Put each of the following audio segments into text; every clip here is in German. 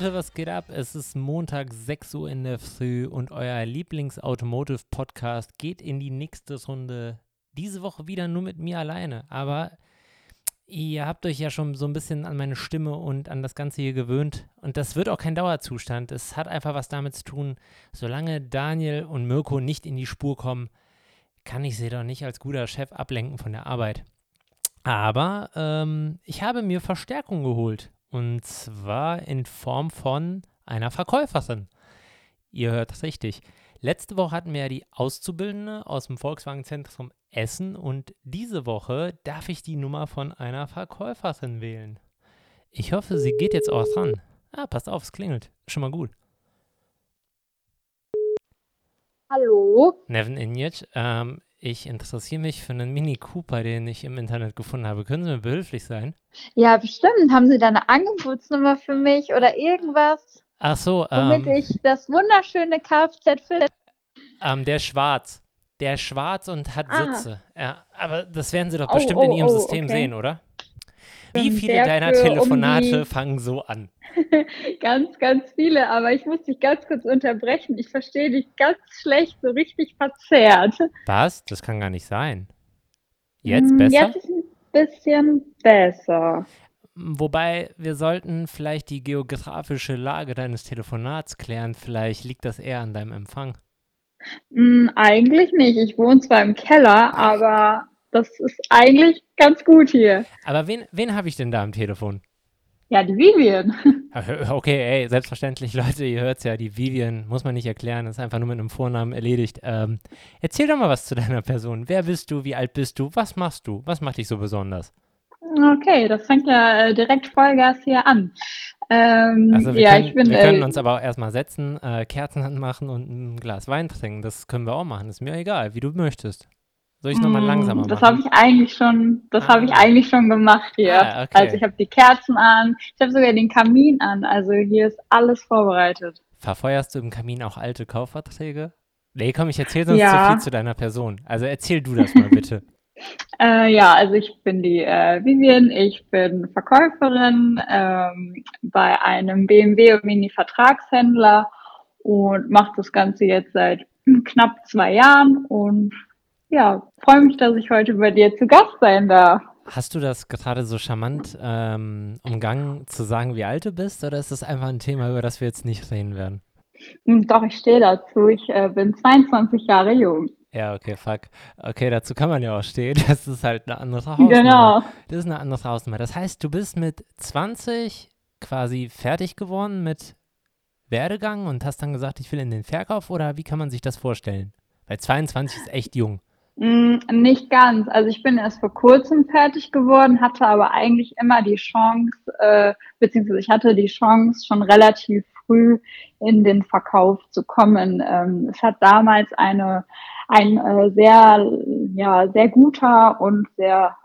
Leute, was geht ab? Es ist Montag 6 Uhr in der Früh und euer Lieblings-Automotive-Podcast geht in die nächste Runde. Diese Woche wieder nur mit mir alleine. Aber ihr habt euch ja schon so ein bisschen an meine Stimme und an das Ganze hier gewöhnt. Und das wird auch kein Dauerzustand. Es hat einfach was damit zu tun, solange Daniel und Mirko nicht in die Spur kommen, kann ich sie doch nicht als guter Chef ablenken von der Arbeit. Aber ähm, ich habe mir Verstärkung geholt. Und zwar in Form von einer Verkäuferin. Ihr hört richtig. Letzte Woche hatten wir ja die Auszubildende aus dem Volkswagen-Zentrum Essen und diese Woche darf ich die Nummer von einer Verkäuferin wählen. Ich hoffe, sie geht jetzt auch dran. Ah, passt auf, es klingelt. Schon mal gut. Hallo? Nevin Injic, ähm, ich interessiere mich für einen Mini Cooper, den ich im Internet gefunden habe. Können Sie mir behilflich sein? Ja, bestimmt. Haben Sie da eine Angebotsnummer für mich oder irgendwas? Ach so, Womit ähm, ich das wunderschöne Kfz für ähm, der schwarz. Der schwarz und hat Ah. Sitze. Ja, aber das werden Sie doch Oh, bestimmt in oh, Ihrem oh, System okay. sehen, oder? Wie Ähm, viele der deiner um Telefonate die- fangen so an? ganz, ganz viele, aber ich muss dich ganz kurz unterbrechen. Ich verstehe dich ganz schlecht, so richtig verzerrt. Was? Das kann gar nicht sein. Jetzt Hm, besser? Jetzt ist ein bisschen besser. Wobei wir sollten vielleicht die geografische Lage deines Telefonats klären. Vielleicht liegt das eher an deinem Empfang. Hm, eigentlich nicht. Ich wohne zwar im Keller, aber das ist eigentlich ganz gut hier. Aber wen, wen habe ich denn da am Telefon? Ja, die Vivian. Okay, ey, selbstverständlich, Leute, ihr hört es ja, die Vivian, muss man nicht erklären, ist einfach nur mit einem Vornamen erledigt. Ähm, erzähl doch mal was zu deiner Person. Wer bist du? Wie alt bist du? Was machst du? Was macht dich so besonders? Okay, das fängt ja äh, direkt Vollgas hier an. Ähm, Also wir, ja, können, bin wir können äh, uns aber auch erstmal setzen, äh, Kerzen anmachen und ein Glas Wein trinken. Das können wir auch machen. Ist mir egal, wie du möchtest. Soll ich nochmal Mm, langsamer Das machen? habe ich eigentlich schon, das habe ich Ah. eigentlich schon gemacht hier. Ah, okay. Also ich habe die Kerzen an, ich habe sogar den Kamin an. Also hier ist alles vorbereitet. Verfeuerst du im Kamin auch alte Kaufverträge? Nee, komm, ich erzähl sonst Ja. zu viel zu deiner Person. Also erzähl du das mal bitte. Äh, ja, also ich bin die äh, Vivian, ich bin Verkäuferin ähm, bei einem BMW und Mini Vertragshändler und mache das Ganze jetzt seit knapp zwei Jahren und ja, freue mich, dass ich heute bei dir zu Gast sein darf. Hast du das gerade so charmant ähm, umgangen zu sagen, wie alt du bist, oder ist das einfach ein Thema, über das wir jetzt nicht reden werden? Und doch, ich stehe dazu, ich äh, bin 22 Jahre jung. Ja, okay, fuck. Okay, dazu kann man ja auch stehen. Das ist halt eine andere Hausnummer. Genau. Das ist eine andere Hausnummer. Das heißt, du bist mit 20 quasi fertig geworden mit Werdegang und hast dann gesagt, ich will in den Verkauf oder wie kann man sich das vorstellen? Weil 22 ist echt jung. Mm, Nicht ganz. Also ich bin erst vor kurzem fertig geworden, hatte aber eigentlich immer die Chance, äh, beziehungsweise ich hatte die Chance, schon relativ früh in den Verkauf zu kommen. Ähm, es hat damals eine, ein äh, sehr, ja, sehr guter und sehr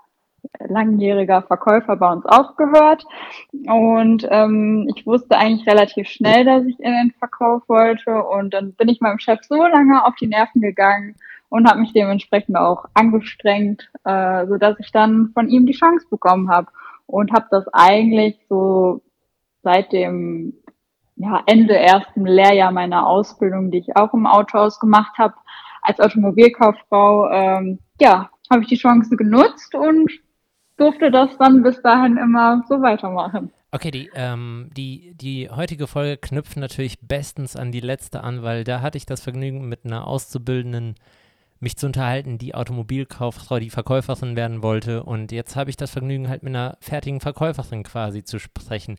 langjähriger Verkäufer bei uns aufgehört. Und ähm, ich wusste eigentlich relativ schnell, dass ich in den Verkauf wollte. Und dann bin ich meinem Chef so lange auf die Nerven gegangen und habe mich dementsprechend auch angestrengt, äh, sodass ich dann von ihm die Chance bekommen habe. Und habe das eigentlich so seit dem ja, Ende ersten Lehrjahr meiner Ausbildung, die ich auch im Autohaus gemacht habe, als Automobilkauffrau, ähm, ja, habe ich die Chance genutzt und durfte das dann bis dahin immer so weitermachen. Okay, die, ähm, die, die heutige Folge knüpft natürlich bestens an die letzte an, weil da hatte ich das Vergnügen, mit einer Auszubildenden mich zu unterhalten, die Automobilkauffrau, die Verkäuferin werden wollte. Und jetzt habe ich das Vergnügen, halt mit einer fertigen Verkäuferin quasi zu sprechen.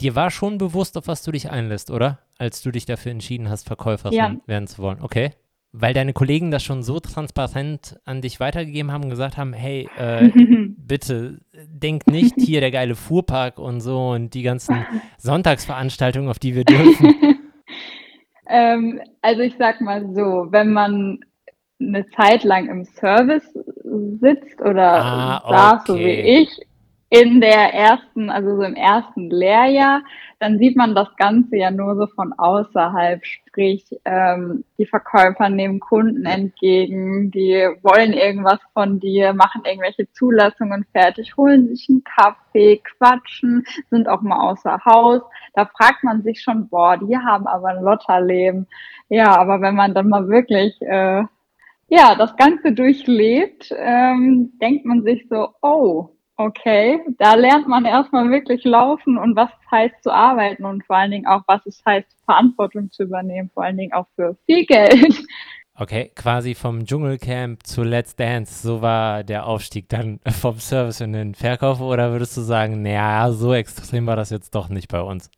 Dir war schon bewusst, auf was du dich einlässt, oder? Als du dich dafür entschieden hast, Verkäuferin Ja. werden zu wollen. Okay. Weil deine Kollegen das schon so transparent an dich weitergegeben haben und gesagt haben, hey, äh, bitte denk nicht hier der geile Fuhrpark und so und die ganzen Sonntagsveranstaltungen, auf die wir dürfen. Ähm, also ich sag mal so, wenn man eine Zeit lang im Service sitzt oder Ah, saß, so wie ich, in der ersten, also so im ersten Lehrjahr, dann sieht man das Ganze ja nur so von außerhalb, sprich, ähm, die Verkäufer nehmen Kunden entgegen, die wollen irgendwas von dir, machen irgendwelche Zulassungen fertig, holen sich einen Kaffee, quatschen, sind auch mal außer Haus. Da fragt man sich schon, boah, die haben aber ein Lotterleben. Ja, aber wenn man dann mal wirklich äh, ja, das Ganze durchlebt, ähm, denkt man sich so, oh, okay, da lernt man erstmal wirklich laufen und was es heißt zu arbeiten und vor allen Dingen auch, was es heißt, Verantwortung zu übernehmen, vor allen Dingen auch für viel Geld. Okay, quasi vom Dschungelcamp zu Let's Dance, so war der Aufstieg dann vom Service in den Verkauf oder würdest du sagen, naja, so extrem war das jetzt doch nicht bei uns?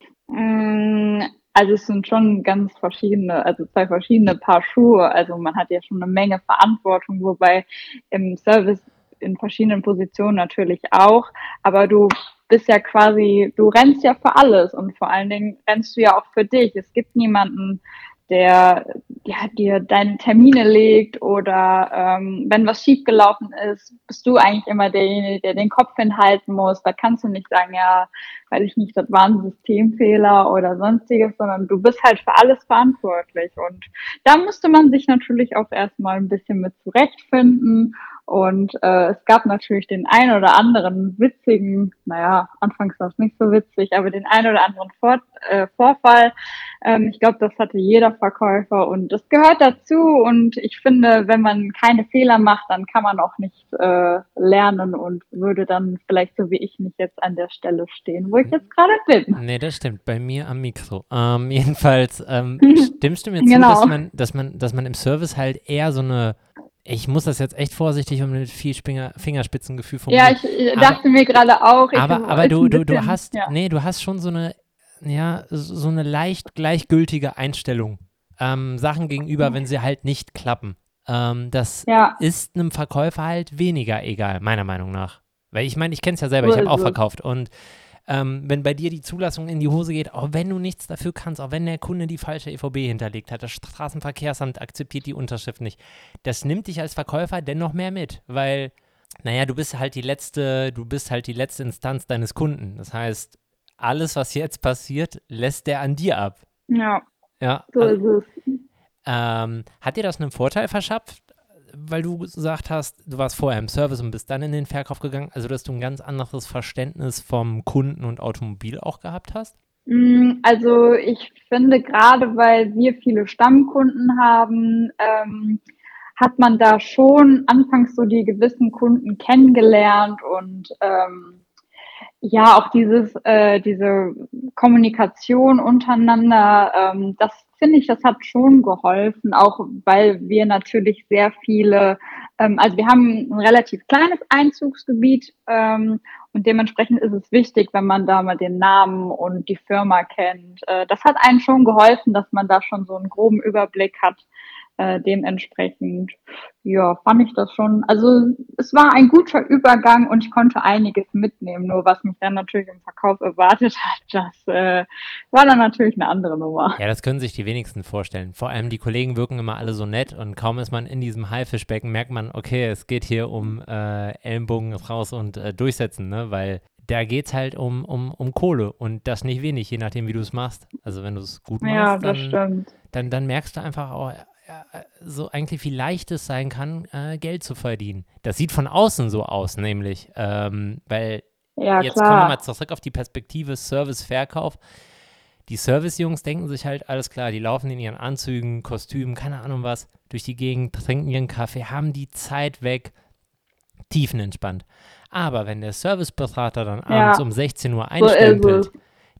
Also es sind schon ganz verschiedene, also zwei verschiedene Paar Schuhe. Also man hat ja schon eine Menge Verantwortung, wobei im Service in verschiedenen Positionen natürlich auch. Aber du bist ja quasi, du rennst ja für alles und vor allen Dingen rennst du ja auch für dich. Es gibt niemanden, der ja, dir deine Termine legt oder ähm, wenn was schiefgelaufen ist, bist du eigentlich immer derjenige, der den Kopf hinhalten muss. Da kannst du nicht sagen, ja, weiß ich nicht, das war ein Systemfehler oder sonstiges, sondern du bist halt für alles verantwortlich. Und da musste man sich natürlich auch erstmal ein bisschen mit zurechtfinden und äh, es gab natürlich den ein oder anderen witzigen, naja, anfangs war es nicht so witzig, aber den ein oder anderen Vor äh, Vorfall. Ähm, ich glaube, das hatte jeder Verkäufer und das gehört dazu. Und ich finde, wenn man keine Fehler macht, dann kann man auch nicht äh, lernen und würde dann vielleicht so wie ich nicht jetzt an der Stelle stehen, wo ich jetzt gerade bin. Nee, das stimmt. Bei mir am Mikro. Ähm, jedenfalls ähm, stimmst du mir zu, Genau. dass, man, dass, man, dass man im Service halt eher so eine ich muss das jetzt echt vorsichtig und mit viel Spinger, Fingerspitzengefühl Ja, formulieren. ich, ich Aber- dachte mir gerade auch. Ich aber, aber du, ein du, bisschen- hast, ja. nee, du hast schon so eine, ja, so eine leicht gleichgültige Einstellung ähm, Sachen gegenüber, wenn sie halt nicht klappen. Ähm, das Ja, ist einem Verkäufer halt weniger egal, meiner Meinung nach. Weil ich meine, ich kenne es ja selber, ich habe auch verkauft und ähm, wenn bei dir die Zulassung in die Hose geht, auch wenn du nichts dafür kannst, auch wenn der Kunde die falsche EVB hinterlegt hat, das Straßenverkehrsamt akzeptiert die Unterschrift nicht, das nimmt dich als Verkäufer dennoch mehr mit, weil, naja, du bist halt die letzte, du bist halt die letzte Instanz deines Kunden. Das heißt, alles, was jetzt passiert, lässt der an dir ab. ja, Ja, so also, ist es. ähm, hat dir das einen Vorteil verschafft, weil du gesagt hast, du warst vorher im Service und bist dann in den Verkauf gegangen, also dass du ein ganz anderes Verständnis vom Kunden und Automobil auch gehabt hast? Mm, Also ich finde gerade, weil wir viele Stammkunden haben, ähm, hat man da schon anfangs so die gewissen Kunden kennengelernt und ähm, ja auch dieses äh, diese Kommunikation untereinander, ähm, das finde ich, das hat schon geholfen, auch weil wir natürlich sehr viele, ähm, also wir haben ein relativ kleines Einzugsgebiet ähm, und dementsprechend ist es wichtig, wenn man da mal den Namen und die Firma kennt. Äh, das hat einen schon geholfen, dass man da schon so einen groben Überblick hat. Äh, dementsprechend, ja, fand ich das schon. Also es war ein guter Übergang und ich konnte einiges mitnehmen. Nur was mich dann natürlich im Verkauf erwartet hat, das äh, war dann natürlich eine andere Nummer. Ja, das können sich die wenigsten vorstellen. Vor allem die Kollegen wirken immer alle so nett und kaum ist man in diesem Haifischbecken, merkt man, okay, es geht hier um äh, Ellenbogen raus und äh, durchsetzen, ne? Weil da geht es halt um, um, um Kohle und das nicht wenig, je nachdem, wie du es machst. Also wenn du es gut machst, Ja, das dann, stimmt. dann, dann merkst du einfach auch, so eigentlich, wie leicht es sein kann, äh, Geld zu verdienen. Das sieht von außen so aus, nämlich, ähm, weil Ja, jetzt kommen wir klar. mal zurück auf die Perspektive Service-Verkauf. Die Service-Jungs denken sich halt, alles klar, die laufen in ihren Anzügen, Kostümen, keine Ahnung was, durch die Gegend, trinken ihren Kaffee, haben die Zeit weg, tiefenentspannt. Aber wenn der Serviceberater dann Ja. abends um 16 Uhr So einstempelt, es.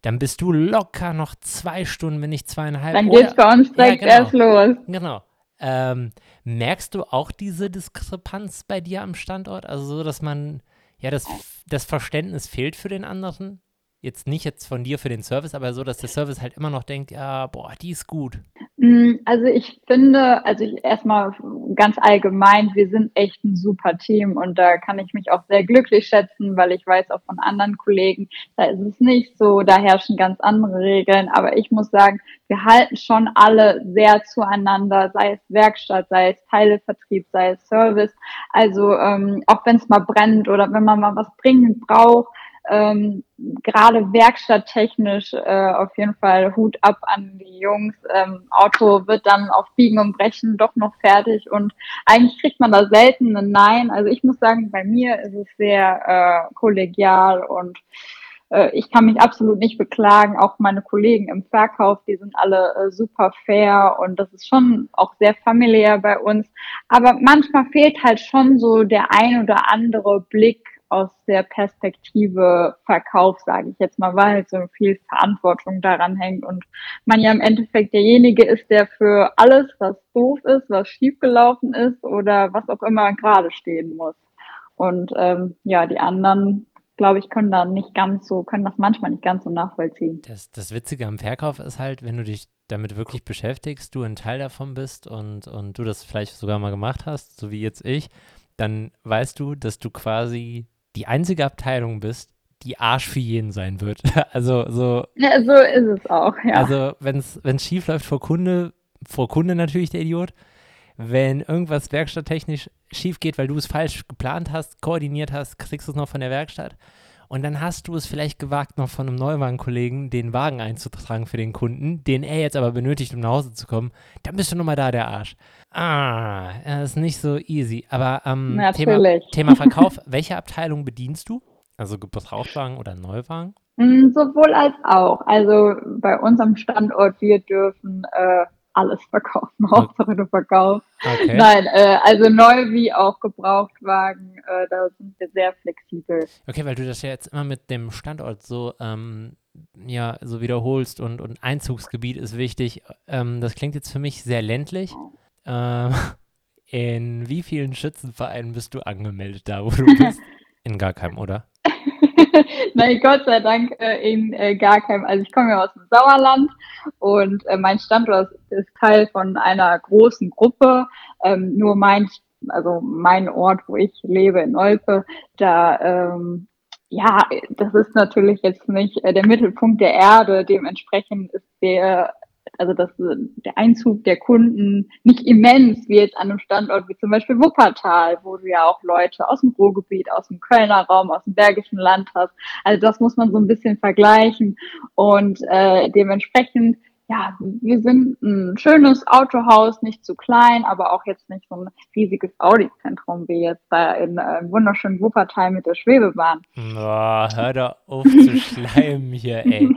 Dann bist du locker noch zwei Stunden, wenn nicht zweieinhalb. Dann geht's bei uns direkt genau. erst los. Genau. Ähm, merkst du auch diese Diskrepanz bei dir am Standort? Also so, dass man, ja, das, das Verständnis fehlt für den anderen? Jetzt nicht jetzt von dir für den Service, aber so, dass der Service halt immer noch denkt, ja, boah, die ist gut. Mm, Also ich finde, also ich erstmal ganz allgemein, wir sind echt ein super Team und da kann ich mich auch sehr glücklich schätzen, weil ich weiß auch von anderen Kollegen, da ist es nicht so, da herrschen ganz andere Regeln. Aber ich muss sagen, wir halten schon alle sehr zueinander, sei es Werkstatt, sei es Teilevertrieb, sei es Service. Also ähm, auch wenn es mal brennt oder wenn man mal was dringend braucht, Ähm, Gerade werkstatttechnisch äh, auf jeden Fall Hut ab an die Jungs. Ähm, Auto wird dann auf Biegen und Brechen doch noch fertig und eigentlich kriegt man da selten ein Nein. Also ich muss sagen, bei mir ist es sehr äh, kollegial und äh, ich kann mich absolut nicht beklagen. Auch meine Kollegen im Verkauf, die sind alle äh, super fair und das ist schon auch sehr familiär bei uns. Aber manchmal fehlt halt schon so der ein oder andere Blick aus der Perspektive Verkauf, sage ich jetzt mal, weil halt so viel Verantwortung daran hängt und man ja im Endeffekt derjenige ist, der für alles, was doof ist, was schiefgelaufen ist oder was auch immer gerade stehen muss. Und ähm, ja, die anderen glaube ich, können da nicht ganz so, können das manchmal nicht ganz so nachvollziehen. Das, das Witzige am Verkauf ist halt, wenn du dich damit wirklich beschäftigst, du ein Teil davon bist und, und du das vielleicht sogar mal gemacht hast, so wie jetzt ich, dann weißt du, dass du quasi die einzige Abteilung bist, die Arsch für jeden sein wird. also so. Ja, so ist es auch, ja. Also wenn es schief läuft vor Kunde, vor Kunde natürlich der Idiot, wenn irgendwas werkstatttechnisch schief geht, weil du es falsch geplant hast, koordiniert hast, kriegst du es noch von der Werkstatt. Und dann hast du es vielleicht gewagt, noch von einem Neuwagenkollegen den Wagen einzutragen für den Kunden, den er jetzt aber benötigt, um nach Hause zu kommen. Dann bist du nochmal da, der Arsch. Ah, das ist nicht so easy. Aber ähm, Thema, Thema Verkauf, welche Abteilung bedienst du? Also Gebrauchtwagen oder Neuwagen? Mm, sowohl als auch. Also bei unserem Standort, wir dürfen äh, alles verkaufen. Hauptsache du verkaufst. Okay. Nein, äh, also neu wie auch Gebrauchtwagen, äh, da sind wir sehr flexibel. Okay, weil du das ja jetzt immer mit dem Standort so, ähm, ja, so wiederholst und, und Einzugsgebiet ist wichtig. Ähm, das klingt jetzt für mich sehr ländlich. Ähm, in wie vielen Schützenvereinen bist du angemeldet da, wo du bist? In gar keinem, oder? Nein, Gott sei Dank äh, in äh, gar keinem. Also ich komme ja aus dem Sauerland und äh, mein Standort ist Teil von einer großen Gruppe. Ähm, nur mein, also mein Ort, wo ich lebe in Olpe, da ähm, ja, das ist natürlich jetzt nicht äh, der Mittelpunkt der Erde. Dementsprechend ist der also dass der Einzug der Kunden nicht immens wie jetzt an einem Standort wie zum Beispiel Wuppertal, wo du ja auch Leute aus dem Ruhrgebiet, aus dem Kölner Raum, aus dem Bergischen Land hast. Also das muss man so ein bisschen vergleichen und äh, dementsprechend ja, wir sind ein schönes Autohaus, nicht zu klein, aber auch jetzt nicht so ein riesiges Audi-Zentrum wie jetzt da in äh, wunderschönen Wuppertal mit der Schwebebahn. Boah, hör doch auf zu schleimen hier, ey.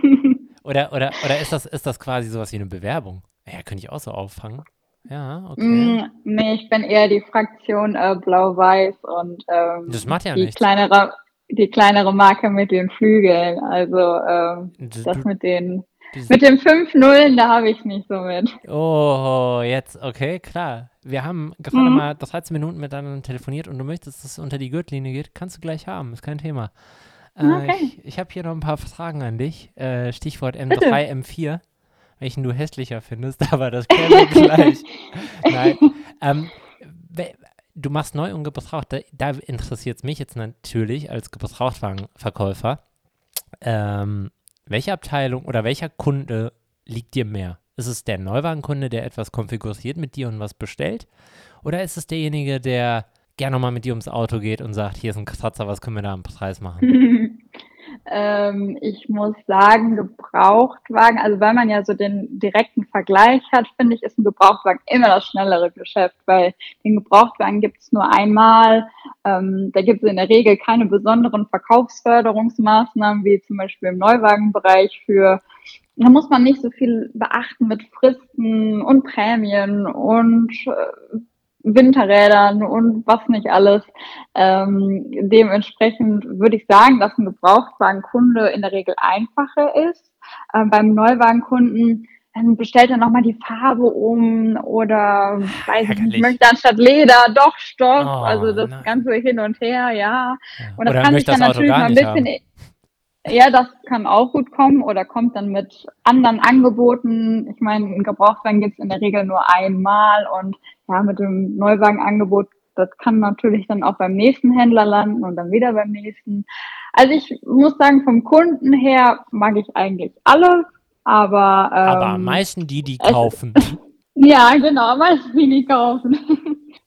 Oder, oder, oder ist, das, ist das quasi sowas wie eine Bewerbung? Ja, könnte ich auch so auffangen. Ja, okay. Mm, nee, ich bin eher die Fraktion äh, Blau-Weiß und ähm, das macht ja die nichts. kleinere, die kleinere Marke mit den Flügeln. Also ähm, das, das mit den mit den fünf Nullen, da habe ich nicht so mit. Oh, jetzt, okay, klar. Wir haben gerade mhm. mal 13 Minuten miteinander telefoniert und du möchtest, dass es unter die Gürtellinie geht, kannst du gleich haben, ist kein Thema. Äh, okay. Ich, ich habe hier noch ein paar Fragen an dich. Äh, Stichwort M3, M4, welchen du hässlicher findest, aber das kennen wir gleich. Nein. Ähm, du machst neu und gebraucht. Da, da interessiert es mich jetzt natürlich als Gebrauchtwagenverkäufer. Ähm, welche Abteilung oder welcher Kunde liegt dir mehr? Ist es der Neuwagenkunde, der etwas konfiguriert mit dir und was bestellt? Oder ist es derjenige, der gerne mal mit dir ums Auto geht und sagt, hier ist ein Kratzer, was können wir da am Preis machen? ähm, ich muss sagen, Gebrauchtwagen, also weil man ja so den direkten Vergleich hat, finde ich, ist ein Gebrauchtwagen immer das schnellere Geschäft, weil den Gebrauchtwagen gibt es nur einmal. Ähm, da gibt es in der Regel keine besonderen Verkaufsförderungsmaßnahmen, wie zum Beispiel im Neuwagenbereich für da muss man nicht so viel beachten mit Fristen und Prämien und äh, Winterrädern und was nicht alles. Ähm, dementsprechend würde ich sagen, dass ein Gebrauchtwagenkunde in der Regel einfacher ist. Ähm, beim Neuwagenkunden dann bestellt er nochmal die Farbe um oder weiß ich nicht, möchte anstatt Leder doch Stoff, oh, also das nein. Ganze hin und her, ja. Und das oder kann sich dann natürlich mal ein bisschen, haben. Ja, das kann auch gut kommen oder kommt dann mit anderen Angeboten. Ich meine, ein Gebrauchtwagen gibt es in der Regel nur einmal und ja, mit dem Neuwagenangebot, das kann natürlich dann auch beim nächsten Händler landen und dann wieder beim nächsten. Also ich muss sagen, vom Kunden her mag ich eigentlich alle, aber. Ähm, aber am meisten die, die kaufen. ja, genau, am meisten die, die kaufen.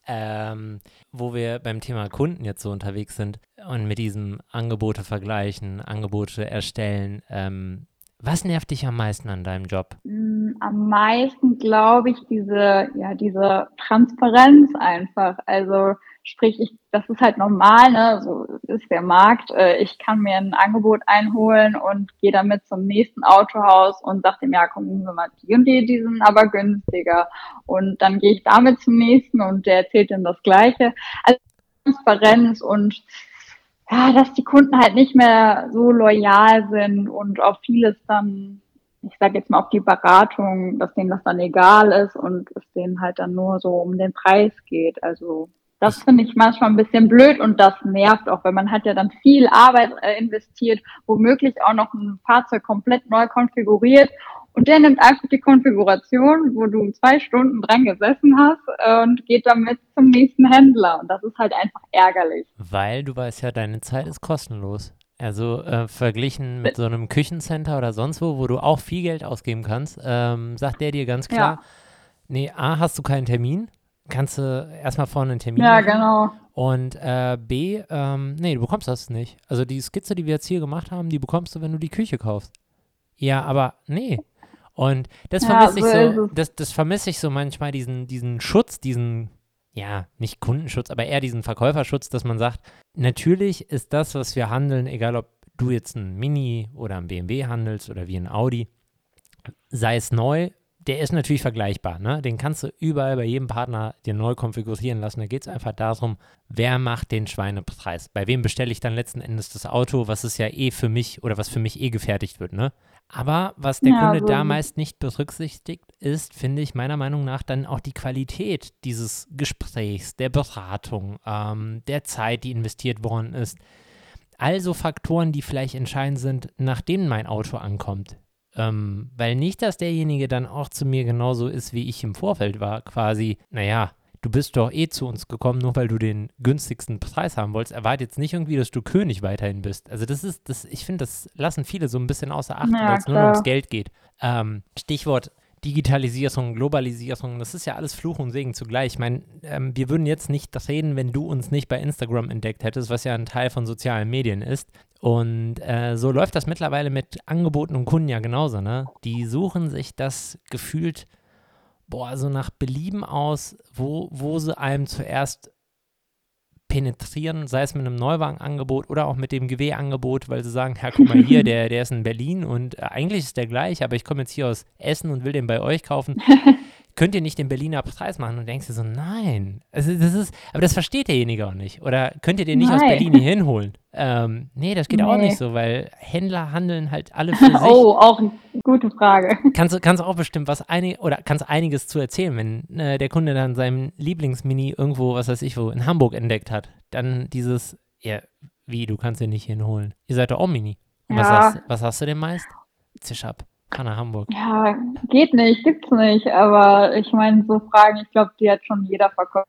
ähm, wo wir beim Thema Kunden jetzt so unterwegs sind und mit diesem Angebote vergleichen, Angebote erstellen, ähm, was nervt dich am meisten an deinem Job? Mm, am meisten glaube ich diese, ja, diese Transparenz einfach. Also sprich, ich, das ist halt normal, ne? So ist der Markt. Äh, ich kann mir ein Angebot einholen und gehe damit zum nächsten Autohaus und sage dem, ja, kommen Sie mal die und die, die sind aber günstiger. Und dann gehe ich damit zum nächsten und der erzählt dann das Gleiche. Also Transparenz und ja, dass die Kunden halt nicht mehr so loyal sind und auf vieles dann, ich sage jetzt mal auf die Beratung, dass denen das dann egal ist und es denen halt dann nur so um den Preis geht. Also das finde ich manchmal ein bisschen blöd und das nervt auch, weil man hat ja dann viel Arbeit äh, investiert, womöglich auch noch ein Fahrzeug komplett neu konfiguriert und der nimmt einfach die Konfiguration, wo du zwei Stunden dran gesessen hast äh, und geht damit zum nächsten Händler. Und das ist halt einfach ärgerlich. Weil du weißt ja, deine Zeit ist kostenlos. Also äh, verglichen mit so einem Küchencenter oder sonst wo, wo du auch viel Geld ausgeben kannst, ähm, sagt der dir ganz klar, ja. nee, A, hast du keinen Termin, kannst du erstmal vorne einen Termin Ja, machen. genau. Und äh, B, ähm, nee, du bekommst das nicht. Also die Skizze, die wir jetzt hier gemacht haben, die bekommst du, wenn du die Küche kaufst. Ja, aber nee, und das vermisse ja, ich so, das, das vermisse ich so manchmal, diesen, diesen Schutz, diesen, ja, nicht Kundenschutz, aber eher diesen Verkäuferschutz, dass man sagt, natürlich ist das, was wir handeln, egal ob du jetzt ein Mini oder ein BMW handelst oder wie ein Audi, sei es neu, der ist natürlich vergleichbar. Ne? Den kannst du überall bei jedem Partner dir neu konfigurieren lassen. Da geht es einfach darum, wer macht den Schweinepreis? Bei wem bestelle ich dann letzten Endes das Auto, was ist ja eh für mich oder was für mich eh gefertigt wird. Ne? Aber was der ja, Kunde so. da meist nicht berücksichtigt, ist, finde ich meiner Meinung nach dann auch die Qualität dieses Gesprächs, der Beratung, ähm, der Zeit, die investiert worden ist. Also Faktoren, die vielleicht entscheidend sind, nachdem mein Auto ankommt. Ähm, weil nicht, dass derjenige dann auch zu mir genauso ist, wie ich im Vorfeld war, quasi, naja, du bist doch eh zu uns gekommen, nur weil du den günstigsten Preis haben wolltest. Erwarte jetzt nicht irgendwie, dass du König weiterhin bist. Also das ist, das, ich finde, das lassen viele so ein bisschen außer Acht, ja, weil es nur ums Geld geht. Ähm, Stichwort Digitalisierung, Globalisierung, das ist ja alles Fluch und Segen zugleich. Ich meine, ähm, wir würden jetzt nicht reden, wenn du uns nicht bei Instagram entdeckt hättest, was ja ein Teil von sozialen Medien ist. Und äh, so läuft das mittlerweile mit Angeboten und Kunden ja genauso, ne? Die suchen sich das gefühlt boah, so nach Belieben aus, wo, wo sie einem zuerst penetrieren, sei es mit einem Neuwagenangebot oder auch mit dem GW-Angebot, weil sie sagen, ja, guck mal hier, der, der ist in Berlin und äh, eigentlich ist der gleich, aber ich komme jetzt hier aus Essen und will den bei euch kaufen. könnt ihr nicht den Berliner Preis machen? Und denkst du so, nein. Also das ist, aber das versteht derjenige auch nicht. Oder könnt ihr den nicht nein. aus Berlin hier hinholen? Ähm, nee, das geht nee. auch nicht so, weil Händler handeln halt alle für sich. Oh, auch gute Frage. Kannst du kannst auch bestimmt was einig oder kannst einiges zu erzählen, wenn äh, der Kunde dann seinen Lieblingsmini irgendwo, was weiß ich wo, in Hamburg entdeckt hat. Dann dieses, ja, wie, du kannst den nicht hinholen. Ihr seid doch auch Mini. Ja. was, hast, was hast du denn meist? Zisch ab. Nach Hamburg. Ja, geht nicht, gibt's nicht. Aber ich meine, so Fragen, ich glaube, die hat schon jeder Verkäufer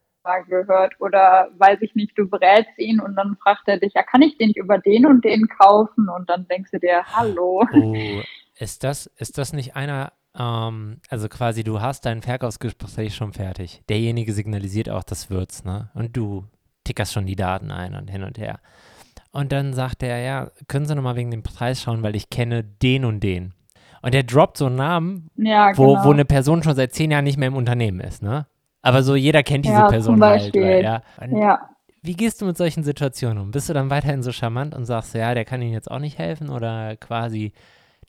gehört. Oder weiß ich nicht, du berätst ihn und dann fragt er dich, ja, kann ich den nicht über den und den kaufen? Und dann denkst du dir, hallo. Oh, ist das, ist das nicht einer, ähm, also quasi, du hast dein Verkaufsgespräch schon fertig. Derjenige signalisiert auch, das wird's, ne? Und du tickerst schon die Daten ein und hin und her. Und dann sagt er, ja, können Sie nochmal wegen dem Preis schauen, weil ich kenne den und den. Und der droppt so einen Namen, ja, wo, genau. wo eine Person schon seit zehn Jahren nicht mehr im Unternehmen ist, ne? Aber so jeder kennt diese ja, Person halt. Weil, ja. ja. Wie gehst du mit solchen Situationen um? Bist du dann weiterhin so charmant und sagst, ja, der kann Ihnen jetzt auch nicht helfen? Oder quasi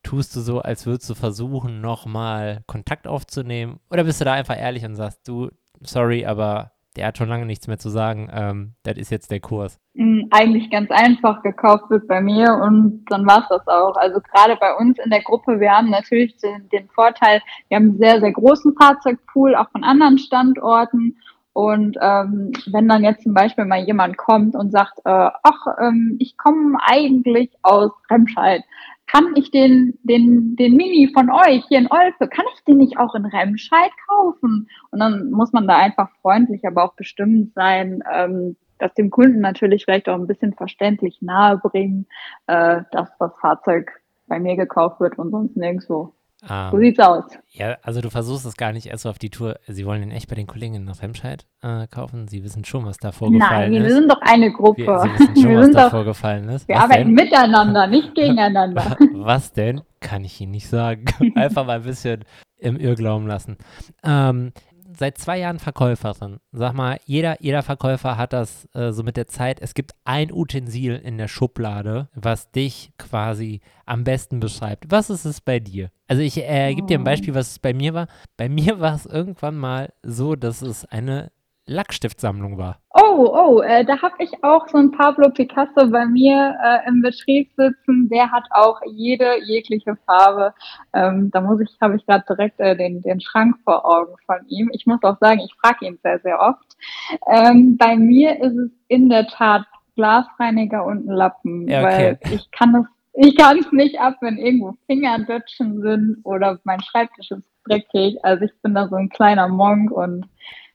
tust du so, als würdest du versuchen, nochmal Kontakt aufzunehmen? Oder bist du da einfach ehrlich und sagst, du, sorry, aber der hat schon lange nichts mehr zu sagen, ähm, das ist jetzt der Kurs. Mm, eigentlich ganz einfach gekauft wird bei mir und dann war es das auch. Also gerade bei uns in der Gruppe, wir haben natürlich den, den Vorteil, wir haben einen sehr, sehr großen Fahrzeugpool, auch von anderen Standorten. Und ähm, wenn dann jetzt zum Beispiel mal jemand kommt und sagt, äh, ach, ähm, ich komme eigentlich aus Remscheid, kann ich den, den, den Mini von euch hier in Olpe, kann ich den nicht auch in Remscheid kaufen? Und dann muss man da einfach freundlich, aber auch bestimmt sein, ähm, das dem Kunden natürlich vielleicht auch ein bisschen verständlich nahebringen, äh, dass das Fahrzeug bei mir gekauft wird und sonst nirgendwo. Ähm, so sieht's aus. Ja, also du versuchst es gar nicht erst so auf die Tour. Sie wollen den echt bei den Kollegen in Remscheid äh, kaufen. Sie wissen schon, was da vorgefallen Nein, ist. wir sind doch eine Gruppe. Wir, Sie wissen schon, wir was da doch, vorgefallen ist. Wir was arbeiten denn? miteinander, nicht gegeneinander. was denn? Kann ich Ihnen nicht sagen. Einfach mal ein bisschen im Irrglauben lassen. Ähm, seit zwei Jahren Verkäuferin. Sag mal, jeder, jeder Verkäufer hat das äh, so mit der Zeit. Es gibt ein Utensil in der Schublade, was dich quasi am besten beschreibt. Was ist es bei dir? Also ich äh, gebe dir ein Oh. Beispiel, was es bei mir war. Bei mir war es irgendwann mal so, dass es eine Lackstiftsammlung war. Oh, oh, äh, da habe ich auch so ein Pablo Picasso bei mir äh, im Betrieb sitzen. Der hat auch jede jegliche Farbe. Ähm, da muss ich, habe ich gerade direkt äh, den, den Schrank vor Augen von ihm. Ich muss auch sagen, ich frage ihn sehr, sehr oft. Ähm, bei mir ist es in der Tat Glasreiniger und ein Lappen, Ja, okay. weil ich kann das ich kann es nicht ab, wenn irgendwo Fingerdötschen sind oder mein Schreibtisch ist dreckig. Also ich bin da so ein kleiner Monk und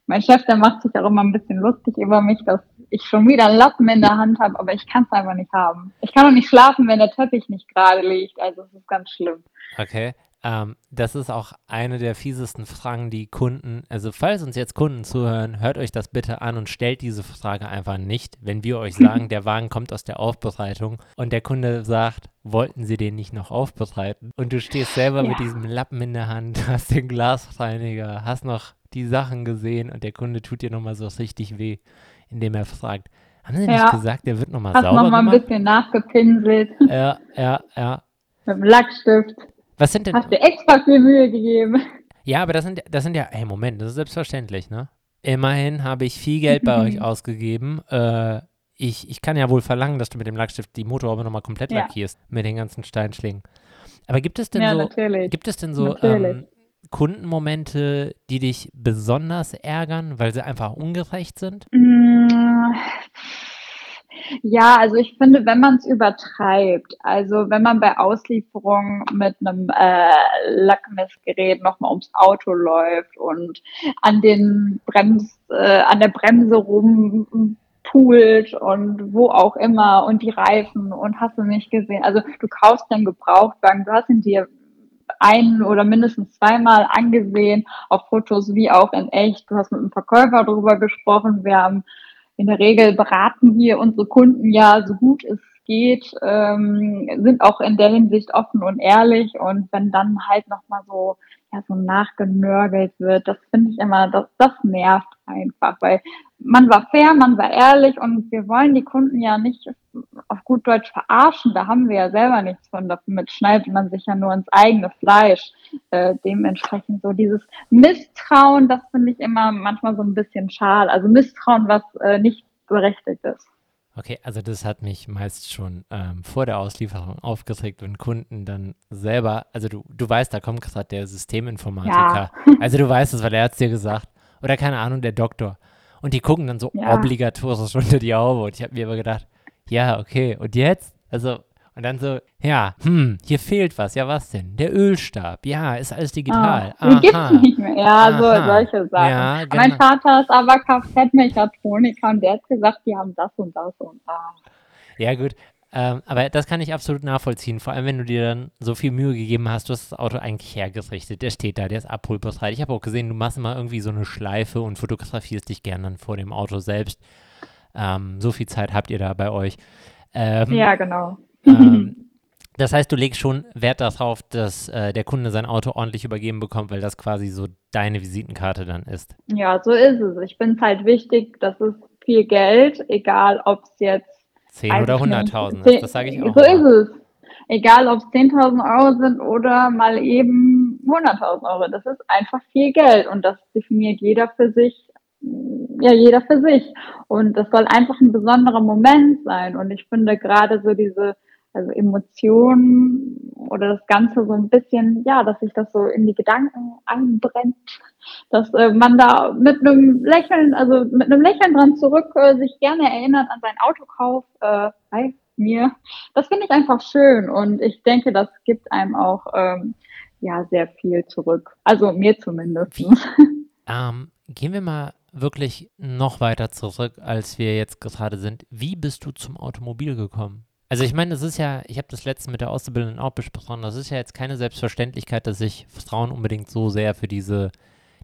mein Chef, der macht sich auch immer ein bisschen lustig über mich, dass ich schon wieder einen Lappen in der Hand habe, aber ich kann es einfach nicht haben. Ich kann auch nicht schlafen, wenn der Teppich nicht gerade liegt. Also es ist ganz schlimm. Okay. Ähm, das ist auch eine der fiesesten Fragen, die Kunden, also falls uns jetzt Kunden zuhören, hört euch das bitte an und stellt diese Frage einfach nicht. Wenn wir euch sagen, der Wagen kommt aus der Aufbereitung und der Kunde sagt, wollten Sie den nicht noch aufbereiten? Und du stehst selber Ja. mit diesem Lappen in der Hand, hast den Glasreiniger, hast noch die Sachen gesehen und der Kunde tut dir nochmal so richtig weh, indem er fragt, haben Sie nicht Ja. gesagt, der wird nochmal Hast sauber noch mal ein gemacht? bisschen nachgepinselt Ja, ja, ja. mit dem Lackstift. Was sind denn, Hast dir extra viel Mühe gegeben. Ja, aber das sind, das sind ja, hey, Moment, das ist selbstverständlich, ne? Immerhin habe ich viel Geld bei euch ausgegeben. Äh, ich, ich kann ja wohl verlangen, dass du mit dem Lackstift die Motorhaube nochmal komplett Ja. lackierst mit den ganzen Steinschlägen. Aber gibt es denn Ja, so, natürlich. gibt es denn so ähm, Kundenmomente, die dich besonders ärgern, weil sie einfach ungerecht sind? Mm, Ja, also ich finde, wenn man es übertreibt, also wenn man bei Auslieferung mit einem äh, Lackmessgerät nochmal ums Auto läuft und an den Brems, äh, an der Bremse rumpult und wo auch immer und die Reifen und hast du nicht gesehen. Also du kaufst den Gebrauchtwagen, du hast ihn dir ein oder mindestens zweimal angesehen, auf Fotos wie auch in echt. Du hast mit dem Verkäufer darüber gesprochen. Wir haben in der Regel beraten wir unsere Kunden ja so gut es geht, ähm, sind auch in der Hinsicht offen und ehrlich. Und wenn dann halt nochmal so, ja, so nachgenörgelt wird, das finde ich immer, das, das nervt einfach, weil man war fair, man war ehrlich und wir wollen die Kunden ja nicht auf gut Deutsch verarschen. Da haben wir ja selber nichts von. Damit schneidet man sich ja nur ins eigene Fleisch. Äh, dementsprechend so dieses Misstrauen, das finde ich immer manchmal so ein bisschen schade. Also Misstrauen, was äh, nicht berechtigt ist. Okay, also das hat mich meist schon ähm, vor der Auslieferung aufgeregt, wenn Kunden dann selber, also du, du weißt, da kommt gerade der Systeminformatiker. Also du weißt es, weil er hat es dir gesagt. Oder keine Ahnung, der Doktor. Und die gucken dann so Ja. obligatorisch unter die Haube. Und ich habe mir immer gedacht, ja, okay, und jetzt? Also, und dann so, ja, hm, hier fehlt was. Ja, was denn? Der Ölstab. Ja, ist alles digital. Ah, die gibt's Aha. nicht mehr. Ja, so Aha. solche Sachen. Ja, Mein genau. Vater ist aber Kfz-Mechatroniker und der hat gesagt, die haben das und das und ah. Ja, gut. Ähm, aber das kann ich absolut nachvollziehen. Vor allem, wenn du dir dann so viel Mühe gegeben hast, du hast das Auto eigentlich hergerichtet. Der steht da, der ist abholbereit. Ich habe auch gesehen, du machst immer irgendwie so eine Schleife und fotografierst dich gern dann vor dem Auto selbst. Ähm, so viel Zeit habt ihr da bei euch. Ähm, Ja, genau. Ähm, das heißt, du legst schon Wert darauf, dass äh, der Kunde sein Auto ordentlich übergeben bekommt, weil das quasi so deine Visitenkarte dann ist. Ja, so ist es. Ich finde es halt wichtig, das ist viel Geld, egal ob es jetzt 10 weiß oder ich nicht, 100.000 zehn- ist, das sage ich auch. So ist immer. es. Egal, ob es 10.000 Euro sind oder mal eben 100.000 Euro. Das ist einfach viel Geld und das definiert jeder für sich. Ja, jeder für sich. Und das soll einfach ein besonderer Moment sein. Und ich finde gerade so diese, also Emotionen oder das Ganze so ein bisschen, ja, dass sich das so in die Gedanken einbrennt, dass äh, man da mit einem Lächeln, also mit einem Lächeln dran zurück äh, sich gerne erinnert an seinen Autokauf äh, bei mir. Das finde ich einfach schön und ich denke, das gibt einem auch ähm, ja sehr viel zurück. Also mir zumindest. Wie? Ähm, gehen wir mal wirklich noch weiter zurück, als wir jetzt gerade sind. Wie bist du zum Automobil gekommen? Also ich meine, das ist ja, ich habe das letzte mit der Auszubildenden auch besprochen, das ist ja jetzt keine Selbstverständlichkeit, dass sich Frauen unbedingt so sehr für diese,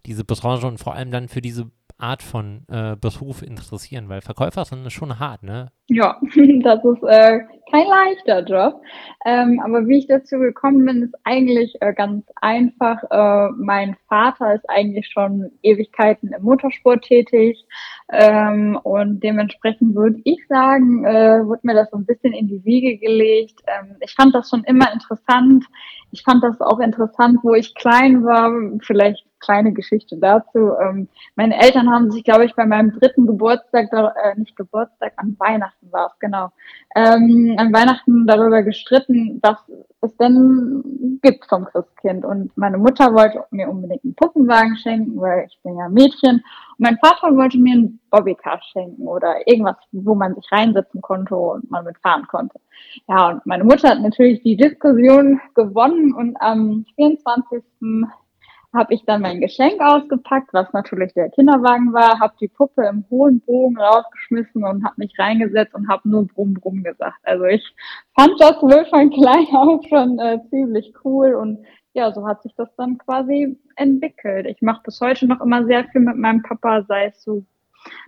diese Branche und vor allem dann für diese Art von äh, Beruf interessieren, weil Verkäufer sind schon hart, ne? Ja, das ist äh, kein leichter Job. Ähm, aber wie ich dazu gekommen bin, ist eigentlich äh, ganz einfach. Äh, mein Vater ist eigentlich schon Ewigkeiten im Motorsport tätig. Ähm, und dementsprechend würde ich sagen, äh, wurde mir das so ein bisschen in die Wiege gelegt. Ähm, ich fand das schon immer interessant. Ich fand das auch interessant, wo ich klein war. Vielleicht kleine Geschichte dazu. Ähm, meine Eltern haben sich, glaube ich, bei meinem dritten Geburtstag, äh, nicht Geburtstag, an Weihnachten war es, genau, ähm, an Weihnachten darüber gestritten, was es denn gibt vom Christkind. Und meine Mutter wollte mir unbedingt einen Puppenwagen schenken, weil ich bin ja Mädchen. Und mein Vater wollte mir einen Bobbycar schenken oder irgendwas, wo man sich reinsetzen konnte und man mitfahren konnte. Ja, und meine Mutter hat natürlich die Diskussion gewonnen und am 24 habe ich dann mein Geschenk ausgepackt, was natürlich der Kinderwagen war, habe die Puppe im hohen Bogen rausgeschmissen und habe mich reingesetzt und habe nur Brumm Brumm gesagt. Also ich fand das wohl von klein auf schon äh, ziemlich cool und ja, so hat sich das dann quasi entwickelt. Ich mache bis heute noch immer sehr viel mit meinem Papa, sei es so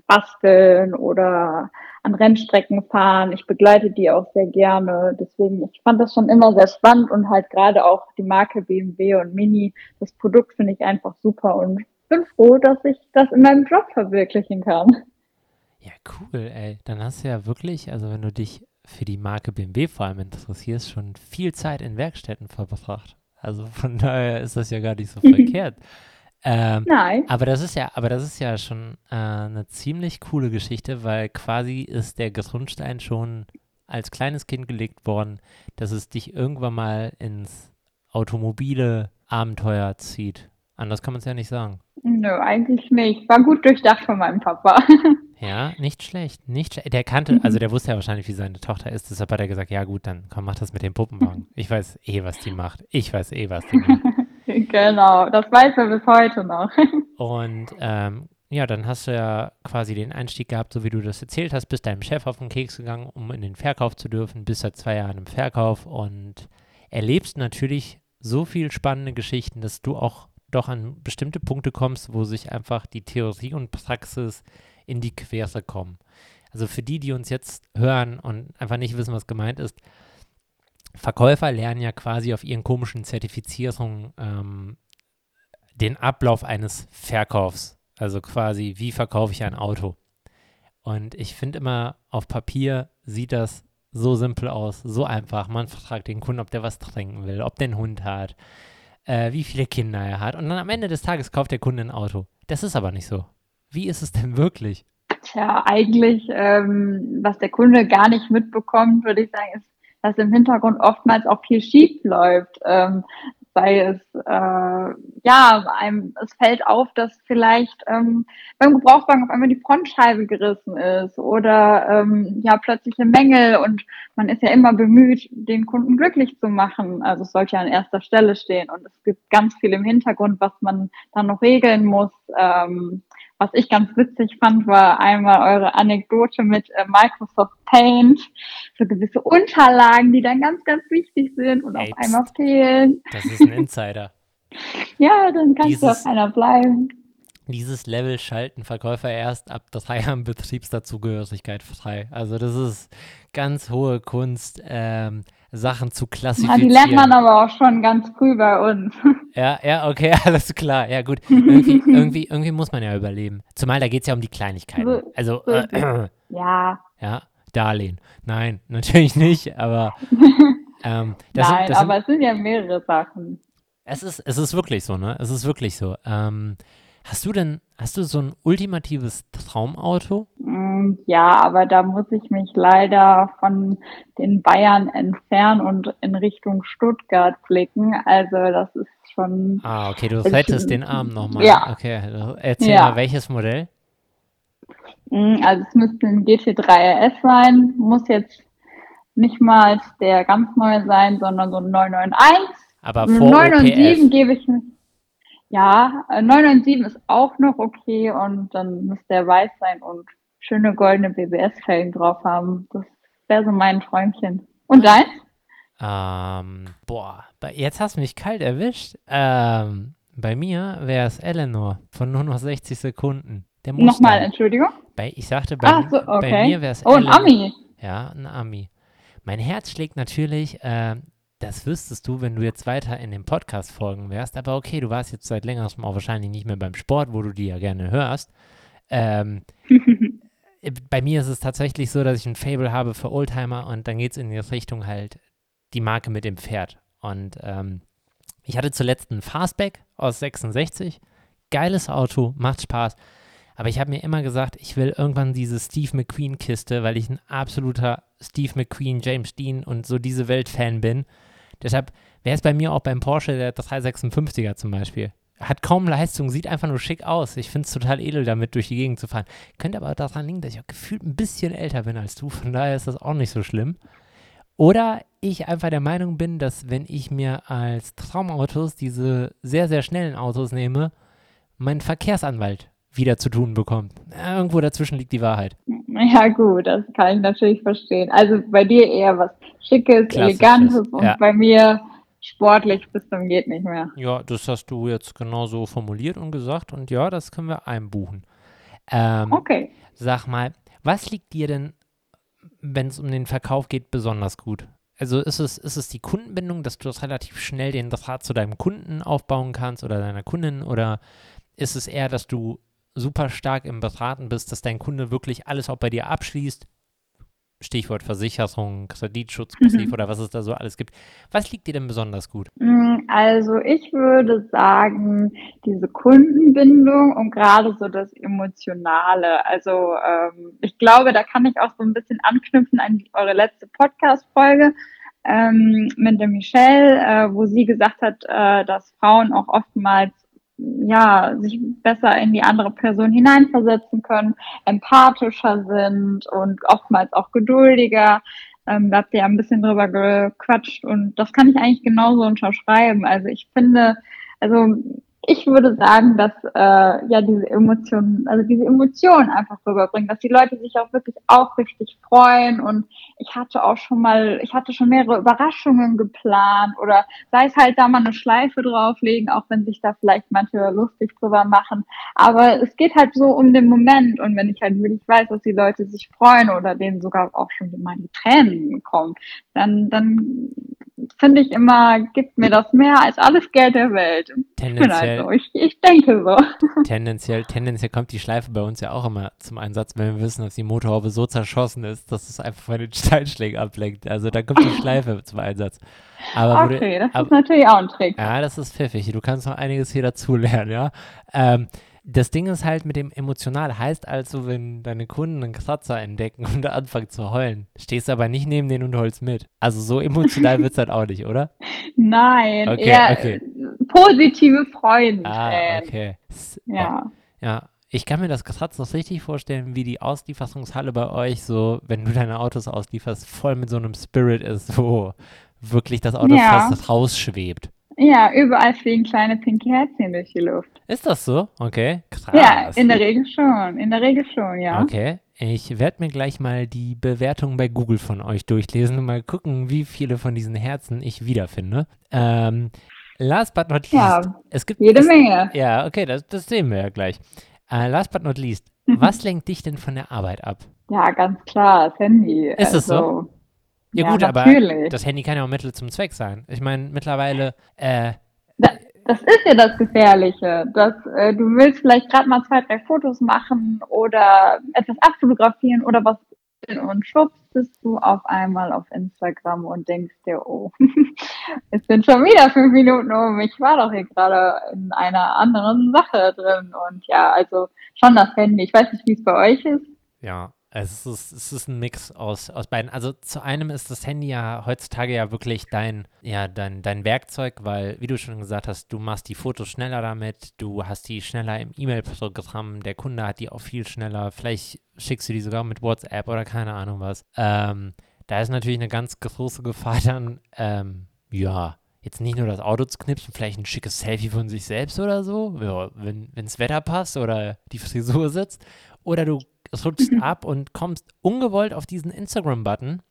basteln oder an Rennstrecken fahren. Ich begleite die auch sehr gerne. Deswegen, ich fand das schon immer sehr spannend und halt gerade auch die Marke BMW und Mini, das Produkt finde ich einfach super und bin froh, dass ich das in meinem Job verwirklichen kann. Ja, cool, ey. Dann hast du ja wirklich, also wenn du dich für die Marke BMW vor allem interessierst, schon viel Zeit in Werkstätten verbracht. Also von daher ist das ja gar nicht so verkehrt. Ähm, Nein. Aber das ist ja, aber das ist ja schon äh, eine ziemlich coole Geschichte, weil quasi ist der Grundstein schon als kleines Kind gelegt worden, dass es dich irgendwann mal ins automobile Abenteuer zieht. Anders kann man es ja nicht sagen. Nö, eigentlich nicht. War gut durchdacht von meinem Papa. Ja, nicht schlecht. Nicht schlecht. Der kannte, also der wusste ja wahrscheinlich, wie seine Tochter ist. Deshalb hat er gesagt, ja gut, dann komm, mach das mit dem Puppenwagen. Ich weiß eh, was die macht. Ich weiß eh, was die macht. genau, das weiß er bis heute noch. Und ähm, ja, dann hast du ja quasi den Einstieg gehabt, so wie du das erzählt hast, bist deinem Chef auf den Keks gegangen, um in den Verkauf zu dürfen, bist seit zwei Jahren im Verkauf und erlebst natürlich so viel spannende Geschichten, dass du auch doch an bestimmte Punkte kommst, wo sich einfach die Theorie und Praxis in die Quere kommen. Also für die, die uns jetzt hören und einfach nicht wissen, was gemeint ist, Verkäufer lernen ja quasi auf ihren komischen Zertifizierungen ähm, den Ablauf eines Verkaufs. Also quasi, wie verkaufe ich ein Auto? Und ich finde immer, auf Papier sieht das so simpel aus, so einfach. Man fragt den Kunden, ob der was trinken will, ob der einen Hund hat, äh, wie viele Kinder er hat. Und dann am Ende des Tages kauft der Kunde ein Auto. Das ist aber nicht so. Wie ist es denn wirklich? Tja, eigentlich, ähm, was der Kunde gar nicht mitbekommt, würde ich sagen, ist, dass im Hintergrund oftmals auch viel schief läuft. Ähm, sei es, äh, ja, einem, es fällt auf, dass vielleicht ähm, beim Gebrauchswagen auf einmal die Frontscheibe gerissen ist oder ähm, ja, plötzliche Mängel und man ist ja immer bemüht, den Kunden glücklich zu machen. Also es sollte ja an erster Stelle stehen und es gibt ganz viel im Hintergrund, was man dann noch regeln muss. Ähm, was ich ganz witzig fand, war einmal eure Anekdote mit äh, Microsoft Paint, so gewisse Unterlagen, die dann ganz, ganz wichtig sind und Hey, auf einmal fehlen. Das ist ein Insider. Ja, dann kannst Dieses, du auf einer bleiben. Dieses Level schalten Verkäufer erst ab drei Jahren Betriebsdazugehörigkeit frei. Also das ist ganz hohe Kunst. Ähm, Sachen zu klassifizieren. Ja, die lernt man aber auch schon ganz früh bei uns. Ja, ja, okay, alles klar. Ja, gut. Irgendwie, irgendwie, irgendwie muss man ja überleben. Zumal da geht es ja um die Kleinigkeiten. Also, äh, ja. Ja, Darlehen. Nein, natürlich nicht, aber. Ähm, das Nein, sind, das aber sind, es sind ja mehrere Sachen. Es ist, es ist wirklich so, ne? Es ist wirklich so. Ähm, Hast du denn, hast du so ein ultimatives Traumauto? Mm, ja, aber da muss ich mich leider von den Bayern entfernen und in Richtung Stuttgart blicken. Also das ist schon. Ah, okay, du rettest den Arm nochmal. Ja. Okay, erzähl ja. mal, welches Modell? Mm, also es müsste ein GT3 RS sein, muss jetzt nicht mal der ganz neue sein, sondern so ein 991. Aber vor 997 gebe ich mir. Ja, 997 äh, ist auch noch okay und dann müsste er weiß sein und schöne goldene BBS-Felgen drauf haben. Das wäre so mein Träumchen. Und dein? Ähm, boah, jetzt hast du mich kalt erwischt. Ähm, bei mir wäre es Eleanor von nur noch 60 Sekunden. Der Nochmal, Entschuldigung? Bei, ich sagte, bei, so, okay. bei mir wäre es Oh, ein Ami. Ja, ein Ami. Mein Herz schlägt natürlich, äh, das wüsstest du, wenn du jetzt weiter in den Podcast folgen wärst. Aber okay, du warst jetzt seit längerem auch wahrscheinlich nicht mehr beim Sport, wo du die ja gerne hörst. Ähm, bei mir ist es tatsächlich so, dass ich ein Fable habe für Oldtimer und dann geht es in die Richtung halt die Marke mit dem Pferd. Und ähm, ich hatte zuletzt einen Fastback aus 66. Geiles Auto, macht Spaß. Aber ich habe mir immer gesagt, ich will irgendwann diese Steve McQueen-Kiste, weil ich ein absoluter Steve McQueen, James Dean und so diese Welt-Fan bin. Deshalb wäre es bei mir auch beim Porsche der 356er zum Beispiel. Hat kaum Leistung, sieht einfach nur schick aus. Ich finde es total edel, damit durch die Gegend zu fahren. Könnte aber daran liegen, dass ich auch gefühlt ein bisschen älter bin als du. Von daher ist das auch nicht so schlimm. Oder ich einfach der Meinung bin, dass wenn ich mir als Traumautos diese sehr, sehr schnellen Autos nehme, mein Verkehrsanwalt wieder zu tun bekommt. Irgendwo dazwischen liegt die Wahrheit. Ja, gut, das kann ich natürlich verstehen. Also bei dir eher was Schickes, Elegantes und ja. bei mir sportlich bis zum geht nicht mehr. Ja, das hast du jetzt genauso formuliert und gesagt und ja, das können wir einbuchen. Ähm, okay. Sag mal, was liegt dir denn, wenn es um den Verkauf geht, besonders gut? Also ist es, ist es die Kundenbindung, dass du das relativ schnell den Draht zu deinem Kunden aufbauen kannst oder deiner Kundin oder ist es eher, dass du super stark im Beraten bist, dass dein Kunde wirklich alles auch bei dir abschließt, Stichwort Versicherung, Kreditschutzbrief mhm. oder was es da so alles gibt. Was liegt dir denn besonders gut? Mm, also ich würde sagen, diese Kundenbindung und gerade so das Emotionale. Also ähm, ich glaube, da kann ich auch so ein bisschen anknüpfen an eure letzte Podcast-Folge ähm, mit der Michelle, äh, wo sie gesagt hat, äh, dass Frauen auch oftmals ja, sich besser in die andere Person hineinversetzen können, empathischer sind und oftmals auch geduldiger. Ähm, da habt ihr ja ein bisschen drüber gequatscht und das kann ich eigentlich genauso unterschreiben. Also ich finde, also ich würde sagen, dass äh, ja diese Emotionen, also diese Emotionen einfach rüberbringen, dass die Leute sich auch wirklich auch richtig freuen. Und ich hatte auch schon mal, ich hatte schon mehrere Überraschungen geplant oder sei es halt da mal eine Schleife drauflegen, auch wenn sich da vielleicht manche lustig drüber machen, aber es geht halt so um den Moment. Und wenn ich halt wirklich weiß, dass die Leute sich freuen oder denen sogar auch schon mal die Tränen kommen, dann dann finde ich immer, gibt mir das mehr als alles Geld der Welt. Tendenziell, ich, ich denke so. Tendenziell, tendenziell kommt die Schleife bei uns ja auch immer zum Einsatz, wenn wir wissen, dass die Motorhaube so zerschossen ist, dass es einfach von den Steinschlägen ablenkt. Also da kommt die Schleife zum Einsatz. Aber okay, du, das aber, ist natürlich auch ein Trick. Ja, das ist pfiffig. Du kannst noch einiges hier dazulernen, ja. Ähm, das Ding ist halt mit dem emotional, heißt also, wenn deine Kunden einen Kratzer entdecken und anfangen zu heulen, stehst du aber nicht neben denen und heulst mit. Also so emotional wird es halt auch nicht, oder? Nein, okay, eher okay. positive Freunde. Ah, okay. Ja. Ja, ich kann mir das Kratzer so richtig vorstellen, wie die Auslieferungshalle bei euch so, wenn du deine Autos auslieferst, voll mit so einem Spirit ist, wo wirklich das Auto ja. fast rausschwebt. Ja, überall fliegen kleine pinke Herzchen durch die Luft. Ist das so? Okay, krass. Ja, in der Regel schon. In der Regel schon, ja. Okay. Ich werde mir gleich mal die Bewertung bei Google von euch durchlesen und mal gucken, wie viele von diesen Herzen ich wiederfinde. Ähm, last but not least. Ja, es gibt jede es, Menge. Ja, okay, das, das sehen wir ja gleich. Uh, last but not least, was lenkt dich denn von der Arbeit ab? Ja, ganz klar, das Handy. Ist es also, so? Ja, ja gut, natürlich. aber das Handy kann ja auch Mittel zum Zweck sein. Ich meine, mittlerweile. Äh, das, das, ist ja das Gefährliche. Dass, äh, du willst vielleicht gerade mal zwei, drei Fotos machen oder etwas abfotografieren oder was und schwupps bist du auf einmal auf Instagram und denkst dir, oh, es sind schon wieder fünf Minuten um. Ich war doch hier gerade in einer anderen Sache drin. Und ja, also schon das Handy. Ich weiß nicht, wie es bei euch ist. Ja, es ist, es ist ein Mix aus, aus beiden. Also zu einem ist das Handy ja heutzutage ja wirklich dein, ja, dein, dein Werkzeug, weil, wie du schon gesagt hast, du machst die Fotos schneller damit, du hast die schneller im E-Mail-Programm, der Kunde hat die auch viel schneller, vielleicht schickst du die sogar mit WhatsApp oder keine Ahnung was. Ähm, da ist natürlich eine ganz große Gefahr dann, ähm, ja, jetzt nicht nur das Auto zu knipsen, vielleicht ein schickes Selfie von sich selbst oder so, ja, wenn das Wetter passt oder die Frisur sitzt. Oder du rutschst mhm. ab und kommst ungewollt auf diesen Instagram-Button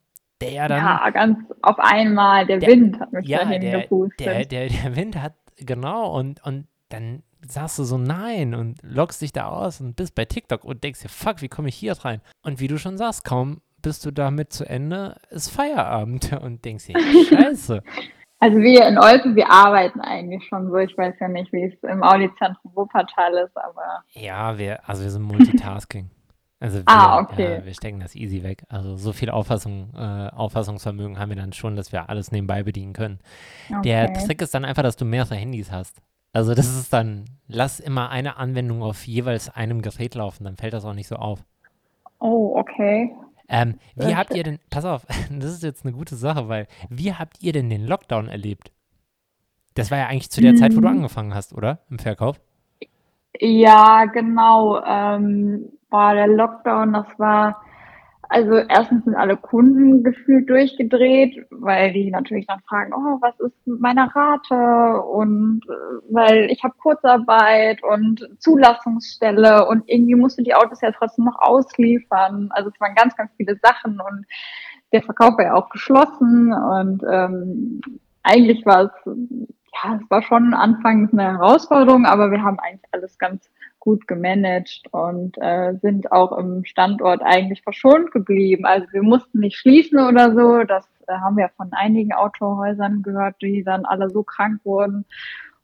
der ja dann. Ja, ganz auf einmal, der, der Wind hat mich ja, dahin der, gepustet. Der, der, der Wind hat, genau, und, und dann sagst du so nein und loggst dich da aus und bist bei TikTok und denkst dir, fuck, wie komme ich hier rein? Und wie du schon sagst, kaum bist du damit zu Ende, ist Feierabend und denkst dir, scheiße. Also wir in Olpen, wir arbeiten eigentlich schon so. Ich weiß ja nicht, wie es im Audizentrum Wuppertal ist, aber. Ja, wir, also wir sind Multitasking. Also wir, ah, okay. äh, wir stecken das easy weg. Also so viel Auffassung, äh, Auffassungsvermögen haben wir dann schon, dass wir alles nebenbei bedienen können. Okay. Der Trick ist dann einfach, dass du mehrere Handys hast. Also das ist dann, lass immer eine Anwendung auf jeweils einem Gerät laufen, dann fällt das auch nicht so auf. Oh, okay. Ähm, wie habt ihr denn, pass auf, das ist jetzt eine gute Sache, weil wie habt ihr denn den Lockdown erlebt? Das war ja eigentlich zu der hm. Zeit, wo du Mhm. angefangen hast, oder? Im Verkauf? Ja, genau. Ähm, war der Lockdown, das war, also erstens sind alle Kunden gefühlt durchgedreht, weil die natürlich dann fragen, oh, was ist mit meiner Rate? Und äh, weil ich habe Kurzarbeit und Zulassungsstelle und irgendwie musste die Autos ja trotzdem noch ausliefern. Also es waren ganz, ganz viele Sachen und der Verkauf war ja auch geschlossen und ähm, eigentlich war es, ja, es war schon anfangs eine Herausforderung, aber wir haben eigentlich alles ganz gut gemanagt und äh, sind auch im Standort eigentlich verschont geblieben. Also wir mussten nicht schließen oder so. Das äh, haben wir von einigen Autohäusern gehört, die dann alle so krank wurden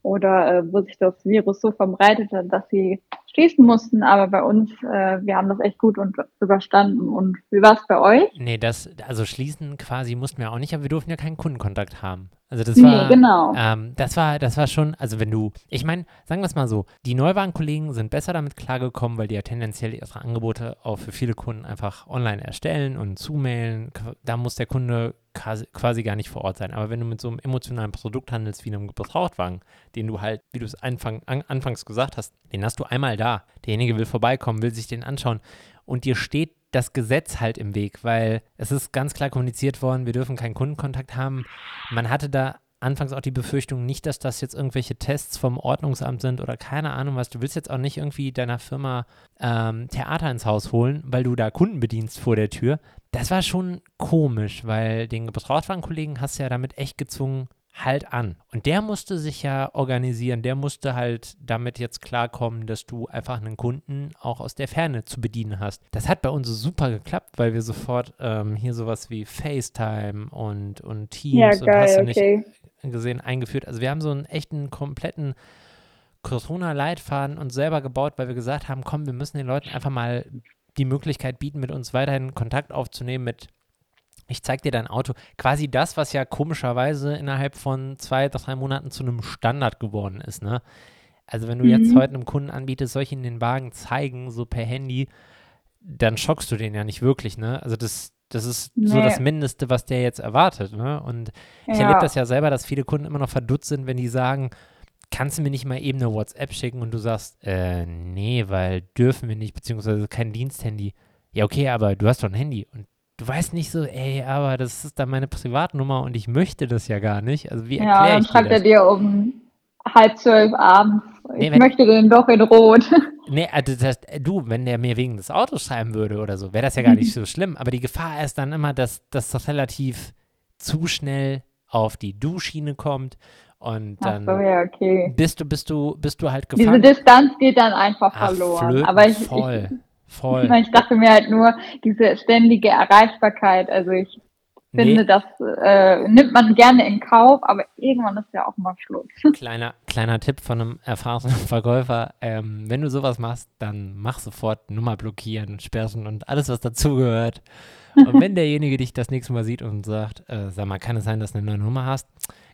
oder äh, wo sich das Virus so verbreitete, dass sie schließen mussten. Aber bei uns, äh, wir haben das echt gut und überstanden. Und wie war es bei euch? Nee, das, also schließen quasi mussten wir auch nicht, aber wir durften ja keinen Kundenkontakt haben. Also das Nee, war, genau. ähm, das war, das war schon, also wenn du, ich meine, sagen wir es mal so, die Neuwagenkollegen sind besser damit klargekommen, weil die ja tendenziell ihre Angebote auch für viele Kunden einfach online erstellen und zumailen. Da muss der Kunde quasi, quasi gar nicht vor Ort sein. Aber wenn du mit so einem emotionalen Produkt handelst wie einem Gebrauchtwagen, den du halt, wie du es anfang, an, anfangs gesagt hast, den hast du einmal da. Derjenige will vorbeikommen, will sich den anschauen und dir steht das Gesetz halt im Weg, weil es ist ganz klar kommuniziert worden, wir dürfen keinen Kundenkontakt haben. Man hatte da anfangs auch die Befürchtung nicht, dass das jetzt irgendwelche Tests vom Ordnungsamt sind oder keine Ahnung was. Du willst jetzt auch nicht irgendwie deiner Firma ähm, Theater ins Haus holen, weil du da Kunden bedienst vor der Tür. Das war schon komisch, weil den Gebrauchtwagenkollegen hast du ja damit echt gezwungen, halt an. Und der musste sich ja organisieren, der musste halt damit jetzt klarkommen, dass du einfach einen Kunden auch aus der Ferne zu bedienen hast. Das hat bei uns super geklappt, weil wir sofort ähm, hier sowas wie FaceTime und, und Teams Ja, und hast du nicht okay. gesehen eingeführt. Also wir haben so einen echten kompletten Corona-Leitfaden uns selber gebaut, weil wir gesagt haben, komm, wir müssen den Leuten einfach mal die Möglichkeit bieten, mit uns weiterhin Kontakt aufzunehmen mit ich zeig dir dein Auto. Quasi das, was ja komischerweise innerhalb von zwei, drei Monaten zu einem Standard geworden ist, ne? Also wenn du jetzt Mhm. heute einem Kunden anbietest, soll ich ihm den Wagen zeigen, so per Handy, dann schockst du den ja nicht wirklich, ne? Also das, das ist so Nee. das Mindeste, was der jetzt erwartet, ne? Und ich Ja. erlebe das ja selber, dass viele Kunden immer noch verdutzt sind, wenn die sagen, kannst du mir nicht mal eben eine WhatsApp schicken und du sagst, äh, nee, weil dürfen wir nicht, beziehungsweise kein Diensthandy. Ja, okay, aber du hast doch ein Handy und du weißt nicht so, ey, aber das ist dann meine Privatnummer und ich möchte das ja gar nicht. Also wie Ja, erkläre dann ich dir schreibt er dir um halb zwölf abends. Nee, Ich wenn- möchte den doch in Rot. Nee, also das, du, wenn der mir wegen des Autos schreiben würde oder so, wäre das ja gar nicht so schlimm. Aber die Gefahr ist dann immer, dass das relativ zu schnell auf die Du-Schiene kommt und dann so, ja, okay. bist du, bist du, bist du halt Diese gefangen. Distanz geht dann einfach Ach, verloren. Aber ich, voll, ich, voll. ich, dachte mir halt nur, diese ständige Erreichbarkeit, also ich finde, Nee, das äh, nimmt man gerne in Kauf, aber irgendwann ist ja auch mal Schluss. kleiner, kleiner Tipp von einem erfahrenen Verkäufer, ähm, wenn du sowas machst, dann mach sofort Nummer blockieren, sperren und alles, was dazugehört. Und wenn derjenige dich das nächste Mal sieht und sagt, äh, sag mal, kann es sein, dass du eine neue Nummer hast?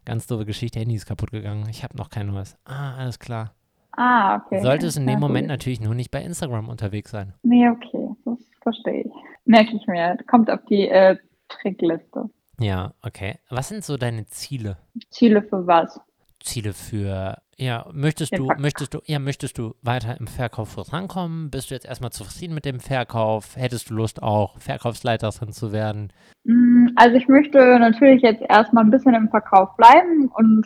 Ganz doofe Geschichte, Handy ist kaputt gegangen, ich habe noch kein neues. Ah, alles klar. Ah, okay. Solltest in dem Moment gut. natürlich nur nicht bei Instagram unterwegs sein. Nee, okay, das verstehe ich. Merke ich mir. Kommt auf die äh, Trickliste. Ja, okay. Was sind so deine Ziele? Ziele für was? Ziele für, ja, möchtest Den du, möchtest du, ja, möchtest du weiter im Verkauf vorankommen? Bist du jetzt erstmal zufrieden mit dem Verkauf? Hättest du Lust auch Verkaufsleiterin zu werden? Mm, Also ich möchte natürlich jetzt erstmal ein bisschen im Verkauf bleiben und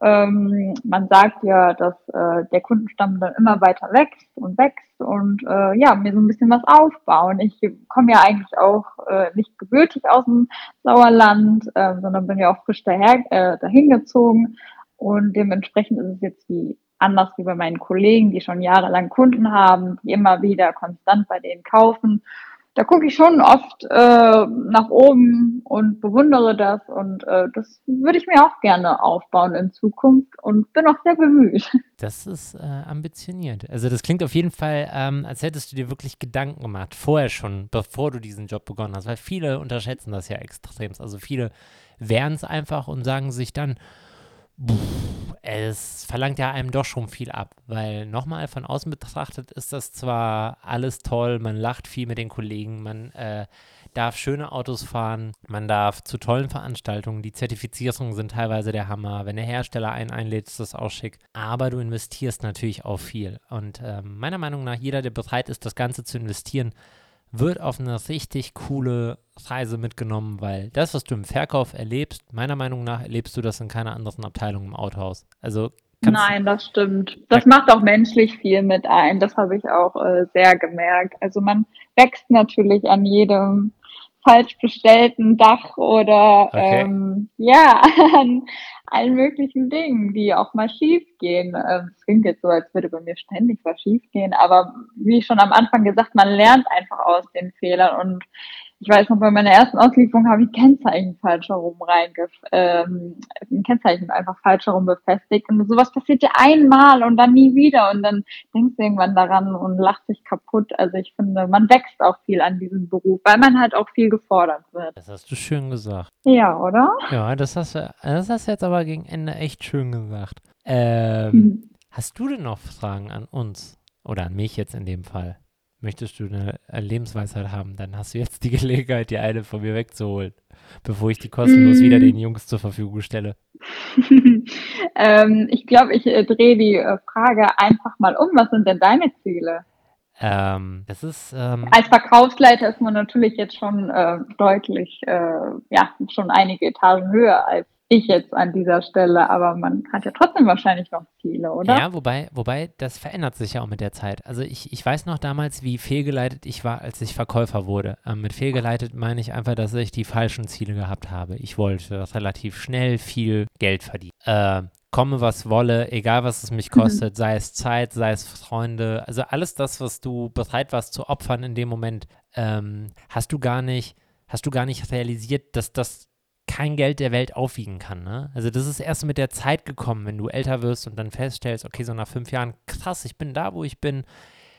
Ähm, man sagt ja, dass äh, der Kundenstamm dann immer weiter wächst und wächst und äh, ja, mir so ein bisschen was aufbauen. Ich komme ja eigentlich auch äh, nicht gebürtig aus dem Sauerland, äh, sondern bin ja auch frisch daher, äh, dahin gezogen und dementsprechend ist es jetzt wie anders wie bei meinen Kollegen, die schon jahrelang Kunden haben, die immer wieder konstant bei denen kaufen da gucke ich schon oft äh, nach oben und bewundere das und äh, das würde ich mir auch gerne aufbauen in Zukunft und bin auch sehr bemüht. Das ist äh, ambitioniert. Also das klingt auf jeden Fall, ähm, als hättest du dir wirklich Gedanken gemacht, vorher schon, bevor du diesen Job begonnen hast, weil viele unterschätzen das ja extrem. Also viele wären es einfach und sagen sich dann, es verlangt ja einem doch schon viel ab, weil nochmal von außen betrachtet ist das zwar alles toll, man lacht viel mit den Kollegen, man äh, darf schöne Autos fahren, man darf zu tollen Veranstaltungen, die Zertifizierungen sind teilweise der Hammer, wenn der Hersteller einen einlädt, ist das auch schick, aber du investierst natürlich auch viel. Und äh, meiner Meinung nach, jeder, der bereit ist, das Ganze zu investieren, wird auf eine richtig coole Reise mitgenommen, weil das, was du im Verkauf erlebst, meiner Meinung nach erlebst du das in keiner anderen Abteilung im Autohaus. Also Nein, das stimmt. Das macht auch menschlich viel mit ein. Das habe ich auch äh, sehr gemerkt. Also man wächst natürlich an jedem falsch bestellten Dach oder okay. ähm, ja, an allen möglichen Dingen, die auch mal schief gehen. Ähm, es klingt jetzt so, als würde bei mir ständig was schief gehen, aber wie schon am Anfang gesagt, man lernt einfach aus den Fehlern und ich weiß noch, bei meiner ersten Auslieferung habe ich Kennzeichen falsch herum reingef ähm, ein Kennzeichen einfach falsch herum befestigt. Und sowas passiert ja einmal und dann nie wieder. Und dann denkst du irgendwann daran und lacht sich kaputt. Also ich finde, man wächst auch viel an diesem Beruf, weil man halt auch viel gefordert wird. Das hast du schön gesagt. Ja, oder? Ja, das hast du, das hast du jetzt aber gegen Ende echt schön gesagt. Ähm, mhm. Hast du denn noch Fragen an uns? Oder an mich jetzt in dem Fall? Möchtest du eine Lebensweisheit haben, dann hast du jetzt die Gelegenheit, die eine von mir wegzuholen, bevor ich die kostenlos mm. wieder den Jungs zur Verfügung stelle. ähm, ich glaube, ich äh, drehe die äh, Frage einfach mal um. Was sind denn deine Ziele? Ähm, das ist ähm, als Verkaufsleiter ist man natürlich jetzt schon äh, deutlich, äh, ja, schon einige Etagen höher als ich jetzt an dieser Stelle, aber man hat ja trotzdem wahrscheinlich noch Ziele, oder? Ja, wobei, wobei, das verändert sich ja auch mit der Zeit. Also ich, ich weiß noch damals, wie fehlgeleitet ich war, als ich Verkäufer wurde. Ähm, mit fehlgeleitet meine ich einfach, dass ich die falschen Ziele gehabt habe. Ich wollte relativ schnell viel Geld verdienen. Äh, komme, was wolle, egal was es mich mhm. kostet, mhm. sei es Zeit, sei es Freunde, also alles das, was du bereit warst zu opfern in dem Moment, ähm, hast du gar nicht, hast du gar nicht realisiert, dass das kein Geld der Welt aufwiegen kann. Ne? Also das ist erst mit der Zeit gekommen, wenn du älter wirst und dann feststellst, okay, so nach fünf Jahren, krass, ich bin da, wo ich bin.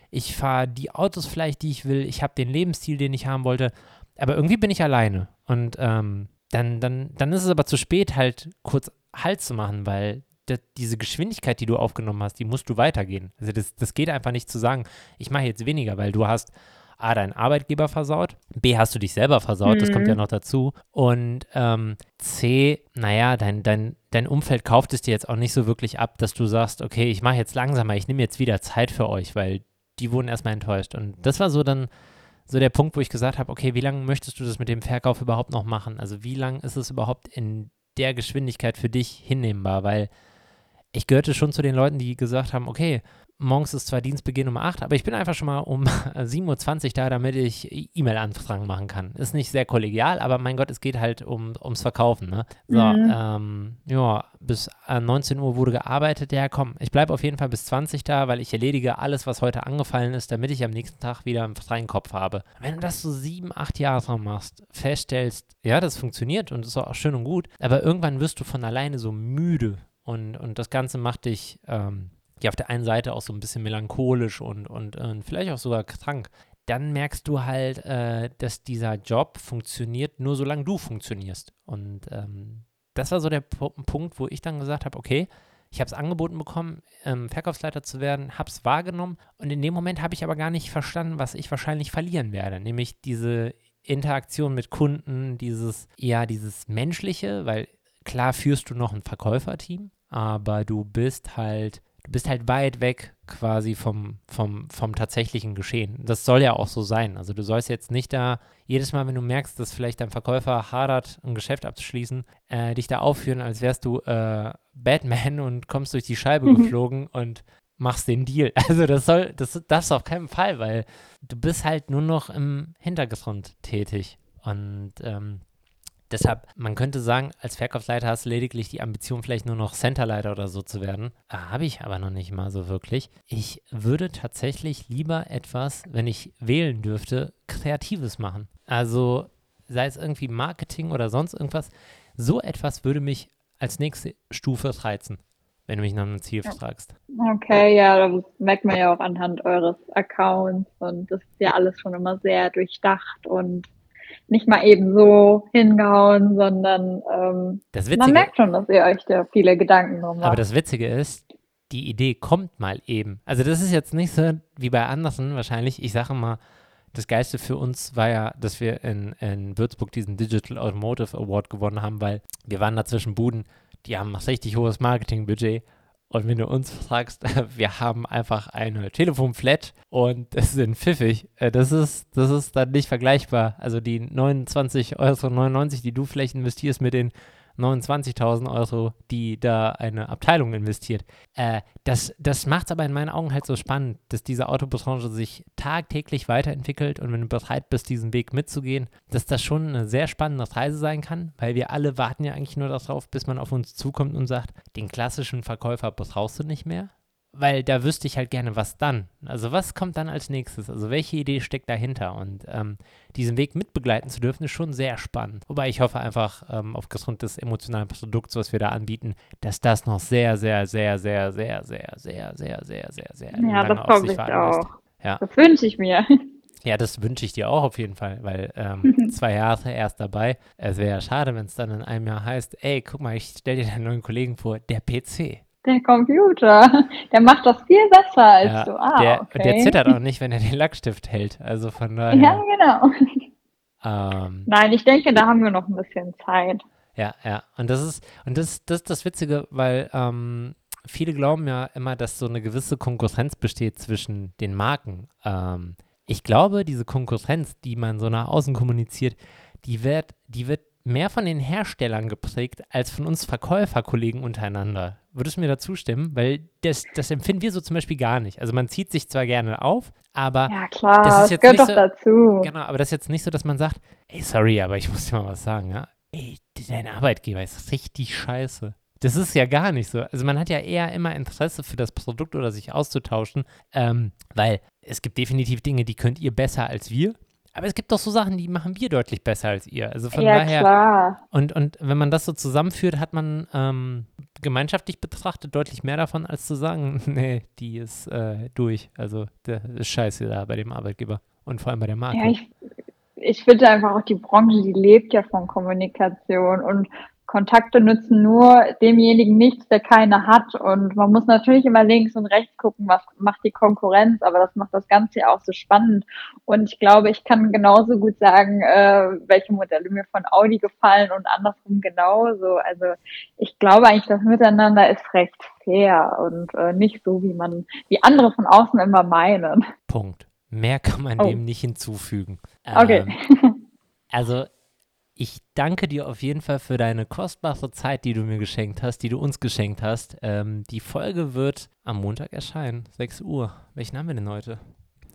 Ich fahre die Autos vielleicht, die ich will. Ich habe den Lebensstil, den ich haben wollte. Aber irgendwie bin ich alleine. Und ähm, dann, dann, dann ist es aber zu spät, halt kurz Halt zu machen, weil das, diese Geschwindigkeit, die du aufgenommen hast, die musst du weitergehen. Also das, das geht einfach nicht zu sagen, ich mache jetzt weniger, weil du hast A, dein Arbeitgeber versaut, B, hast du dich selber versaut, mhm. das kommt ja mhm. noch dazu. Und ähm, C, naja, dein, dein, dein Umfeld kauft es dir jetzt auch nicht so wirklich ab, dass du sagst, okay, ich mache jetzt langsamer, ich nehme jetzt wieder Zeit für euch, weil die wurden erstmal enttäuscht. Und das war so dann so der Punkt, wo ich gesagt habe, okay, wie lange möchtest du das mit dem Verkauf überhaupt noch machen? Also wie lange ist es überhaupt in der Geschwindigkeit für dich hinnehmbar? Weil ich gehörte schon zu den Leuten, die gesagt haben, okay, morgens ist zwar Dienstbeginn um 8, aber ich bin einfach schon mal um 7.20 Uhr da, damit ich E-Mail-Anfragen machen kann. Ist nicht sehr kollegial, aber mein Gott, es geht halt um, ums Verkaufen. Ne? So, mhm. ähm, ja, bis 19 Uhr wurde gearbeitet. Ja, komm, ich bleibe auf jeden Fall bis 20 da, weil ich erledige alles, was heute angefallen ist, damit ich am nächsten Tag wieder einen freien Kopf habe. Wenn du das so sieben, acht Jahre machst, feststellst, ja, das funktioniert und ist auch schön und gut, aber irgendwann wirst du von alleine so müde und, und das Ganze macht dich, ähm, ja auf der einen Seite auch so ein bisschen melancholisch und, und, und vielleicht auch sogar krank, dann merkst du halt, äh, dass dieser Job funktioniert, nur solange du funktionierst. Und ähm, das war so der P Punkt, wo ich dann gesagt habe, okay, ich habe es angeboten bekommen, ähm, Verkaufsleiter zu werden, habe es wahrgenommen und in dem Moment habe ich aber gar nicht verstanden, was ich wahrscheinlich verlieren werde, nämlich diese Interaktion mit Kunden, dieses, ja, dieses Menschliche, weil klar führst du noch ein Verkäuferteam, aber du bist halt du bist halt weit weg quasi vom, vom, vom tatsächlichen Geschehen. Das soll ja auch so sein. Also du sollst jetzt nicht da jedes Mal, wenn du merkst, dass vielleicht dein Verkäufer hadert, ein Geschäft abzuschließen, äh, dich da aufführen, als wärst du äh, Batman und kommst durch die Scheibe geflogen und machst den Deal. Also das soll, das darfst du auf keinen Fall, weil du bist halt nur noch im Hintergrund tätig. Und ähm, deshalb, man könnte sagen, als Verkaufsleiter hast du lediglich die Ambition, vielleicht nur noch Centerleiter oder so zu werden. Ah, Habe ich aber noch nicht mal so wirklich. Ich würde tatsächlich lieber etwas, wenn ich wählen dürfte, Kreatives machen. Also sei es irgendwie Marketing oder sonst irgendwas. So etwas würde mich als nächste Stufe reizen wenn du mich nach einem Ziel fragst. Okay, ja, das merkt man ja auch anhand eures Accounts und das ist ja alles schon immer sehr durchdacht und nicht mal eben so hingehauen, sondern ähm, Witzige, man merkt schon, dass ihr euch da viele Gedanken drum macht. Aber das Witzige ist, die Idee kommt mal eben. Also das ist jetzt nicht so wie bei anderen wahrscheinlich. Ich sage mal, das Geilste für uns war ja, dass wir in, in Würzburg diesen Digital Automotive Award gewonnen haben, weil wir waren da zwischen Buden die haben ein richtig hohes Marketingbudget. Und wenn du uns fragst, wir haben einfach eine Telefonflat und es sind pfiffig. Äh, das ist, das ist dann nicht vergleichbar. Also die 29,99 Euro, die du vielleicht investierst mit den 29.000 Euro, die da eine Abteilung investiert. Äh, das das macht es aber in meinen Augen halt so spannend, dass diese Autobranche sich tagtäglich weiterentwickelt und wenn du bereit bist, diesen Weg mitzugehen, dass das schon eine sehr spannende Reise sein kann, weil wir alle warten ja eigentlich nur darauf, bis man auf uns zukommt und sagt, den klassischen Verkäufer brauchst du nicht mehr weil da wüsste ich halt gerne, was dann. Also was kommt dann als nächstes? Also welche Idee steckt dahinter? Und ähm, diesen Weg mitbegleiten zu dürfen, ist schon sehr spannend. Wobei ich hoffe einfach ähm, aufgrund des emotionalen Produkts, was wir da anbieten, dass das noch sehr, sehr, sehr, sehr, sehr, sehr, sehr, sehr, sehr, sehr, sehr ja, lange das auf sich warten lässt. Ja, das wünsche ich mir. Ja, das wünsche ich dir auch auf jeden Fall, weil ähm, zwei Jahre erst dabei. Es wäre ja schade, wenn es dann in einem Jahr heißt, ey, guck mal, ich stelle dir deinen neuen Kollegen vor, der PC. Der Computer, der macht das viel besser als ja, du. Ah, der, okay. der zittert auch nicht, wenn er den Lackstift hält. Also von daher. Ja, genau. Ähm, Nein, ich denke, da haben wir noch ein bisschen Zeit. Ja, ja. Und das ist, und das, das ist das Witzige, weil ähm, viele glauben ja immer, dass so eine gewisse Konkurrenz besteht zwischen den Marken. Ähm, ich glaube, diese Konkurrenz, die man so nach außen kommuniziert, die wird, die wird mehr von den Herstellern geprägt als von uns Verkäuferkollegen untereinander. Würdest du mir da zustimmen? Weil das, das empfinden wir so zum Beispiel gar nicht. Also man zieht sich zwar gerne auf, aber ja, klar, das, ist jetzt gehört doch so, dazu. Genau, aber das ist jetzt nicht so, dass man sagt, ey, sorry, aber ich muss dir mal was sagen, ja. Ey, dein Arbeitgeber ist richtig scheiße. Das ist ja gar nicht so. Also man hat ja eher immer Interesse für das Produkt oder sich auszutauschen, ähm, weil es gibt definitiv Dinge, die könnt ihr besser als wir. Aber es gibt doch so Sachen, die machen wir deutlich besser als ihr. Also von ja, daher. Klar. Und, und wenn man das so zusammenführt, hat man ähm, gemeinschaftlich betrachtet deutlich mehr davon, als zu sagen, nee, die ist äh, durch. Also das ist scheiße da bei dem Arbeitgeber. Und vor allem bei der Marke. Ja, ich, ich finde einfach auch die Branche, die lebt ja von Kommunikation und Kontakte nützen nur demjenigen nichts, der keine hat. Und man muss natürlich immer links und rechts gucken, was macht die Konkurrenz, aber das macht das Ganze ja auch so spannend. Und ich glaube, ich kann genauso gut sagen, äh, welche Modelle mir von Audi gefallen und andersrum genauso. Also ich glaube eigentlich, das Miteinander ist recht fair und äh, nicht so, wie man, wie andere von außen immer meinen. Punkt. Mehr kann man oh. dem nicht hinzufügen. Okay. Ähm, also ich danke dir auf jeden Fall für deine kostbare Zeit, die du mir geschenkt hast, die du uns geschenkt hast. Ähm, die Folge wird am Montag erscheinen, 6 Uhr. Welchen haben wir denn heute?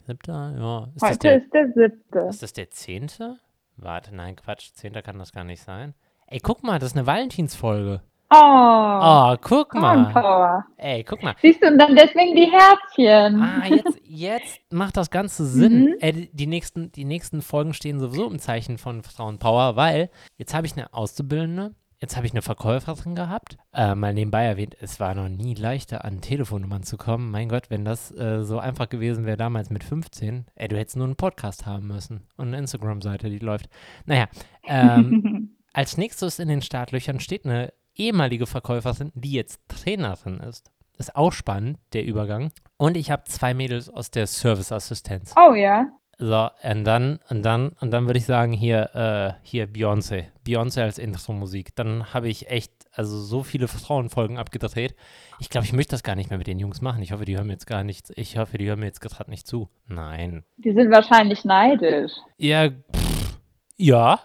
Siebter? Ja. Ist heute der, ist der siebte. Ist das der zehnte? Warte, nein, Quatsch, zehnter kann das gar nicht sein. Ey, guck mal, das ist eine Valentinsfolge. Oh, oh guck mal. Power. Ey, guck mal. Siehst du, und dann deswegen die Herzchen. Ah, jetzt, jetzt macht das Ganze Sinn. Mhm. Äh, die, nächsten, die nächsten Folgen stehen sowieso im Zeichen von Frauenpower, weil jetzt habe ich eine Auszubildende, jetzt habe ich eine Verkäuferin gehabt. Äh, mal nebenbei erwähnt, es war noch nie leichter, an Telefonnummern zu kommen. Mein Gott, wenn das äh, so einfach gewesen wäre damals mit 15, ey, du hättest nur einen Podcast haben müssen und eine Instagram-Seite, die läuft. Naja, ähm, als nächstes in den Startlöchern steht eine ehemalige Verkäuferin, die jetzt Trainerin ist. Ist auch spannend, der Übergang. Und ich habe zwei Mädels aus der Serviceassistenz. Oh ja. So, und dann, und dann, und dann würde ich sagen, hier, äh, hier Beyoncé. Beyoncé als Intro-Musik. Dann habe ich echt, also so viele Frauenfolgen abgedreht. Ich glaube, ich möchte das gar nicht mehr mit den Jungs machen. Ich hoffe, die hören mir jetzt gar nichts. Ich hoffe, die hören mir jetzt gerade nicht zu. Nein. Die sind wahrscheinlich neidisch. Ja, pff, ja,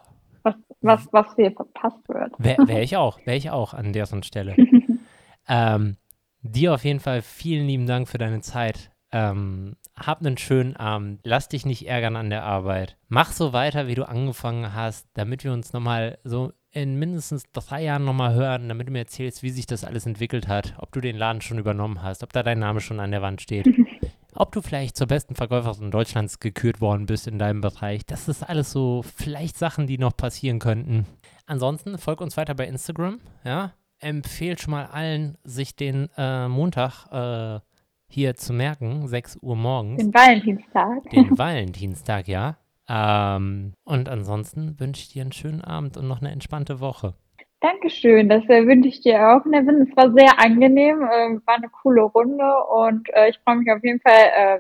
was, was, was hier verpasst wird. Wäre wär ich auch, wäre ich auch an deren Stelle. Ähm, dir auf jeden Fall vielen lieben Dank für deine Zeit. Ähm, hab einen schönen Abend. Lass dich nicht ärgern an der Arbeit. Mach so weiter, wie du angefangen hast, damit wir uns nochmal so in mindestens drei Jahren nochmal hören, damit du mir erzählst, wie sich das alles entwickelt hat, ob du den Laden schon übernommen hast, ob da dein Name schon an der Wand steht, ob du vielleicht zur besten Verkäuferin Deutschlands gekürt worden bist in deinem Bereich. Das ist alles so vielleicht Sachen, die noch passieren könnten. Ansonsten folg uns weiter bei Instagram, ja. Empfehlt schon mal allen, sich den äh, Montag äh, hier zu merken, 6 Uhr morgens. Den Valentinstag. Den Valentinstag, ja. Ähm, und ansonsten wünsche ich dir einen schönen Abend und noch eine entspannte Woche. Dankeschön, das äh, wünsche ich dir auch. Nevin, es war sehr angenehm, äh, war eine coole Runde und äh, ich freue mich auf jeden Fall äh,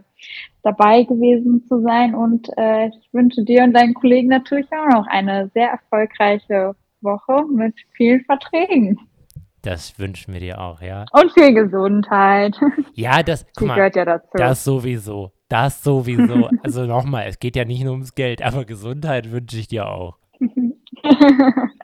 dabei gewesen zu sein und äh, ich wünsche dir und deinen Kollegen natürlich auch noch eine sehr erfolgreiche Woche mit vielen Verträgen. Das wünschen wir dir auch, ja. Und viel Gesundheit. Ja, das, mal, gehört ja dazu. das sowieso. Das sowieso. Also nochmal, es geht ja nicht nur ums Geld, aber Gesundheit wünsche ich dir auch.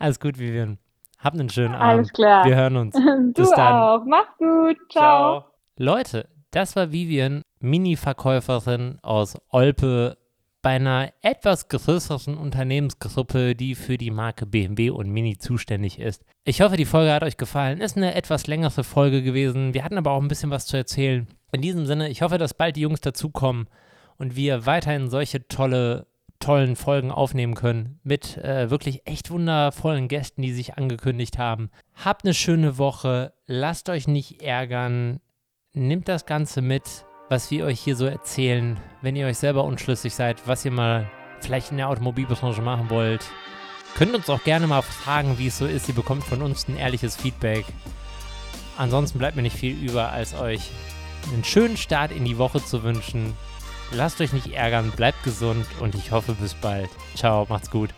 Alles gut, Vivian. Hab einen schönen Abend. Alles klar. Wir hören uns. du Bis dann. auch. Mach's gut. Ciao. Leute, das war Vivian, Mini-Verkäuferin aus Olpe bei einer etwas größeren Unternehmensgruppe, die für die Marke BMW und Mini zuständig ist. Ich hoffe, die Folge hat euch gefallen. Ist eine etwas längere Folge gewesen. Wir hatten aber auch ein bisschen was zu erzählen. In diesem Sinne, ich hoffe, dass bald die Jungs dazukommen und wir weiterhin solche tolle, tollen Folgen aufnehmen können mit äh, wirklich echt wundervollen Gästen, die sich angekündigt haben. Habt eine schöne Woche, lasst euch nicht ärgern, nehmt das Ganze mit, was wir euch hier so erzählen, wenn ihr euch selber unschlüssig seid, was ihr mal vielleicht in der Automobilbranche machen wollt. Könnt uns auch gerne mal fragen, wie es so ist. Ihr bekommt von uns ein ehrliches Feedback. Ansonsten bleibt mir nicht viel über, als euch einen schönen Start in die Woche zu wünschen. Lasst euch nicht ärgern, bleibt gesund und ich hoffe bis bald. Ciao, macht's gut.